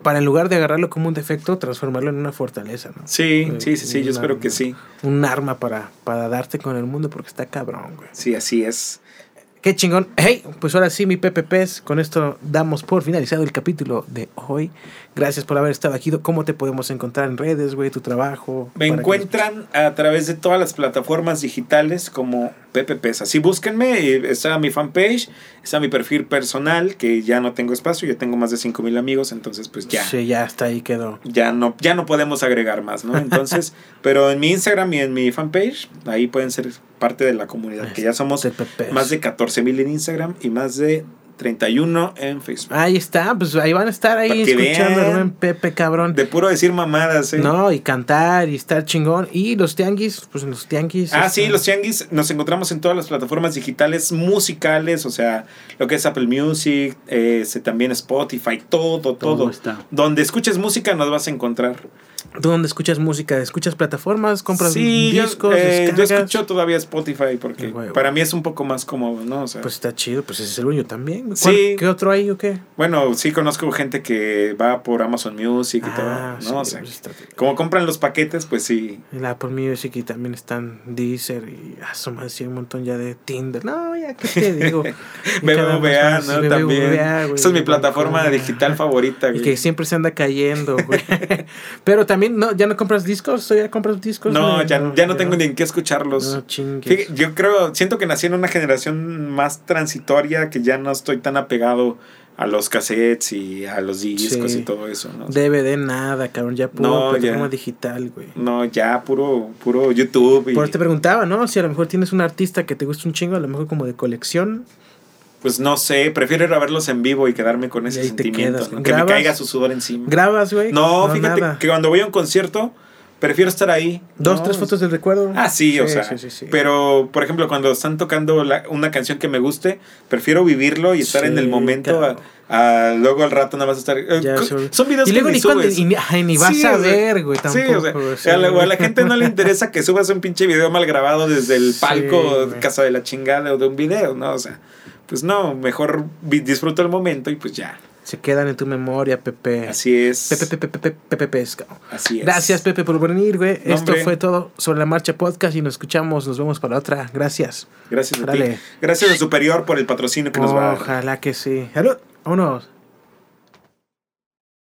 para en lugar de agarrarlo como un defecto, transformarlo en una fortaleza, ¿no? Sí, sí, sí, sí, yo espero que sí. Un arma para, para darte con el mundo porque está cabrón, güey. Sí, así es. Qué chingón. Hey, pues ahora sí, mi PPPs, con esto damos por finalizado el capítulo de hoy. Gracias por haber estado aquí. ¿Cómo te podemos encontrar en redes, güey? Tu trabajo. Me encuentran a través de todas las plataformas digitales como PPPs. Así búsquenme. Está mi fanpage, está mi perfil personal, que ya no tengo espacio, ya tengo más de 5 mil amigos, entonces pues ya. Sí, ya está ahí quedó. Ya no, ya no podemos agregar más, ¿no? Entonces, (laughs) pero en mi Instagram y en mi fanpage, ahí pueden ser parte de la comunidad, que ya somos más de 14 mil en Instagram y más de 31 en Facebook. Ahí está, pues ahí van a estar ahí escuchando en Pepe, cabrón. De puro decir mamadas, ¿eh? No, y cantar y estar chingón. Y los tianguis, pues los tianguis. Ah, sí, los tianguis nos encontramos en todas las plataformas digitales musicales, o sea, lo que es Apple Music, eh, también Spotify, todo, todo. Está. Donde escuches música nos vas a encontrar. ¿Tú dónde escuchas música? ¿Escuchas plataformas? ¿Compras discos? Eh, yo, escucho todavía Spotify porque para mí es un poco más cómodo, ¿no? pues está chido, pues ese es el dueño también. Sí. ¿Qué otro hay o qué? Bueno, sí conozco gente que va por Amazon Music y ah, todo, ¿no? o sea, pues como compran los paquetes, pues sí. La Apple Music y también están Deezer y son más un montón ya de Tinder. No, ya qué te digo. (laughs) BBVA, ¿no? también. Esa es mi plataforma digital favorita, güey. Y que siempre se anda cayendo, güey. (laughs) Pero también no, ya no compras discos, ya compras discos. No, ya, no, ya no tengo ni en qué escucharlos. yo creo, siento que nací en una generación más transitoria que ya no estoy tan apegado a los cassettes y a los discos y todo eso, ¿no? DVD nada, cabrón, ya puro plataforma digital, güey. No, ya puro, puro YouTube. Y... Por te preguntaba, ¿no? Si a lo mejor tienes un artista que te gusta un chingo, a lo mejor como de colección. Pues no sé, prefiero ir a verlos en vivo y quedarme con ese sentimiento. Que me caiga su sudor encima. ¿Grabas, güey? No, fíjate que cuando voy a un concierto, prefiero estar ahí. ¿Dos, tres fotos del recuerdo? Ah, sí, o sea. pero, por ejemplo, cuando están tocando una canción que me guste, prefiero vivirlo y estar en el momento. A, luego al rato nada más estar. Eh, son videos y luego ni, subes. ni, vas a ver, güey. Tampoco, o sea, a, la, gente no le interesa que subas un pinche video mal grabado desde el palco, casa de la chingada o de un video, ¿no? O sea pues no, mejor disfruto el momento y pues ya. Se quedan en tu memoria, Pepe. Así es. Pepe, Pepe, Pepe, Pepe Pesca. Así es. Gracias, Pepe, por venir, güey. Esto fue todo sobre la marcha podcast y nos escuchamos. Nos vemos para otra. Gracias. Gracias a ti. Gracias a Superior por el patrocinio que nos va a dar. Ojalá que sí. Salud. Vámonos.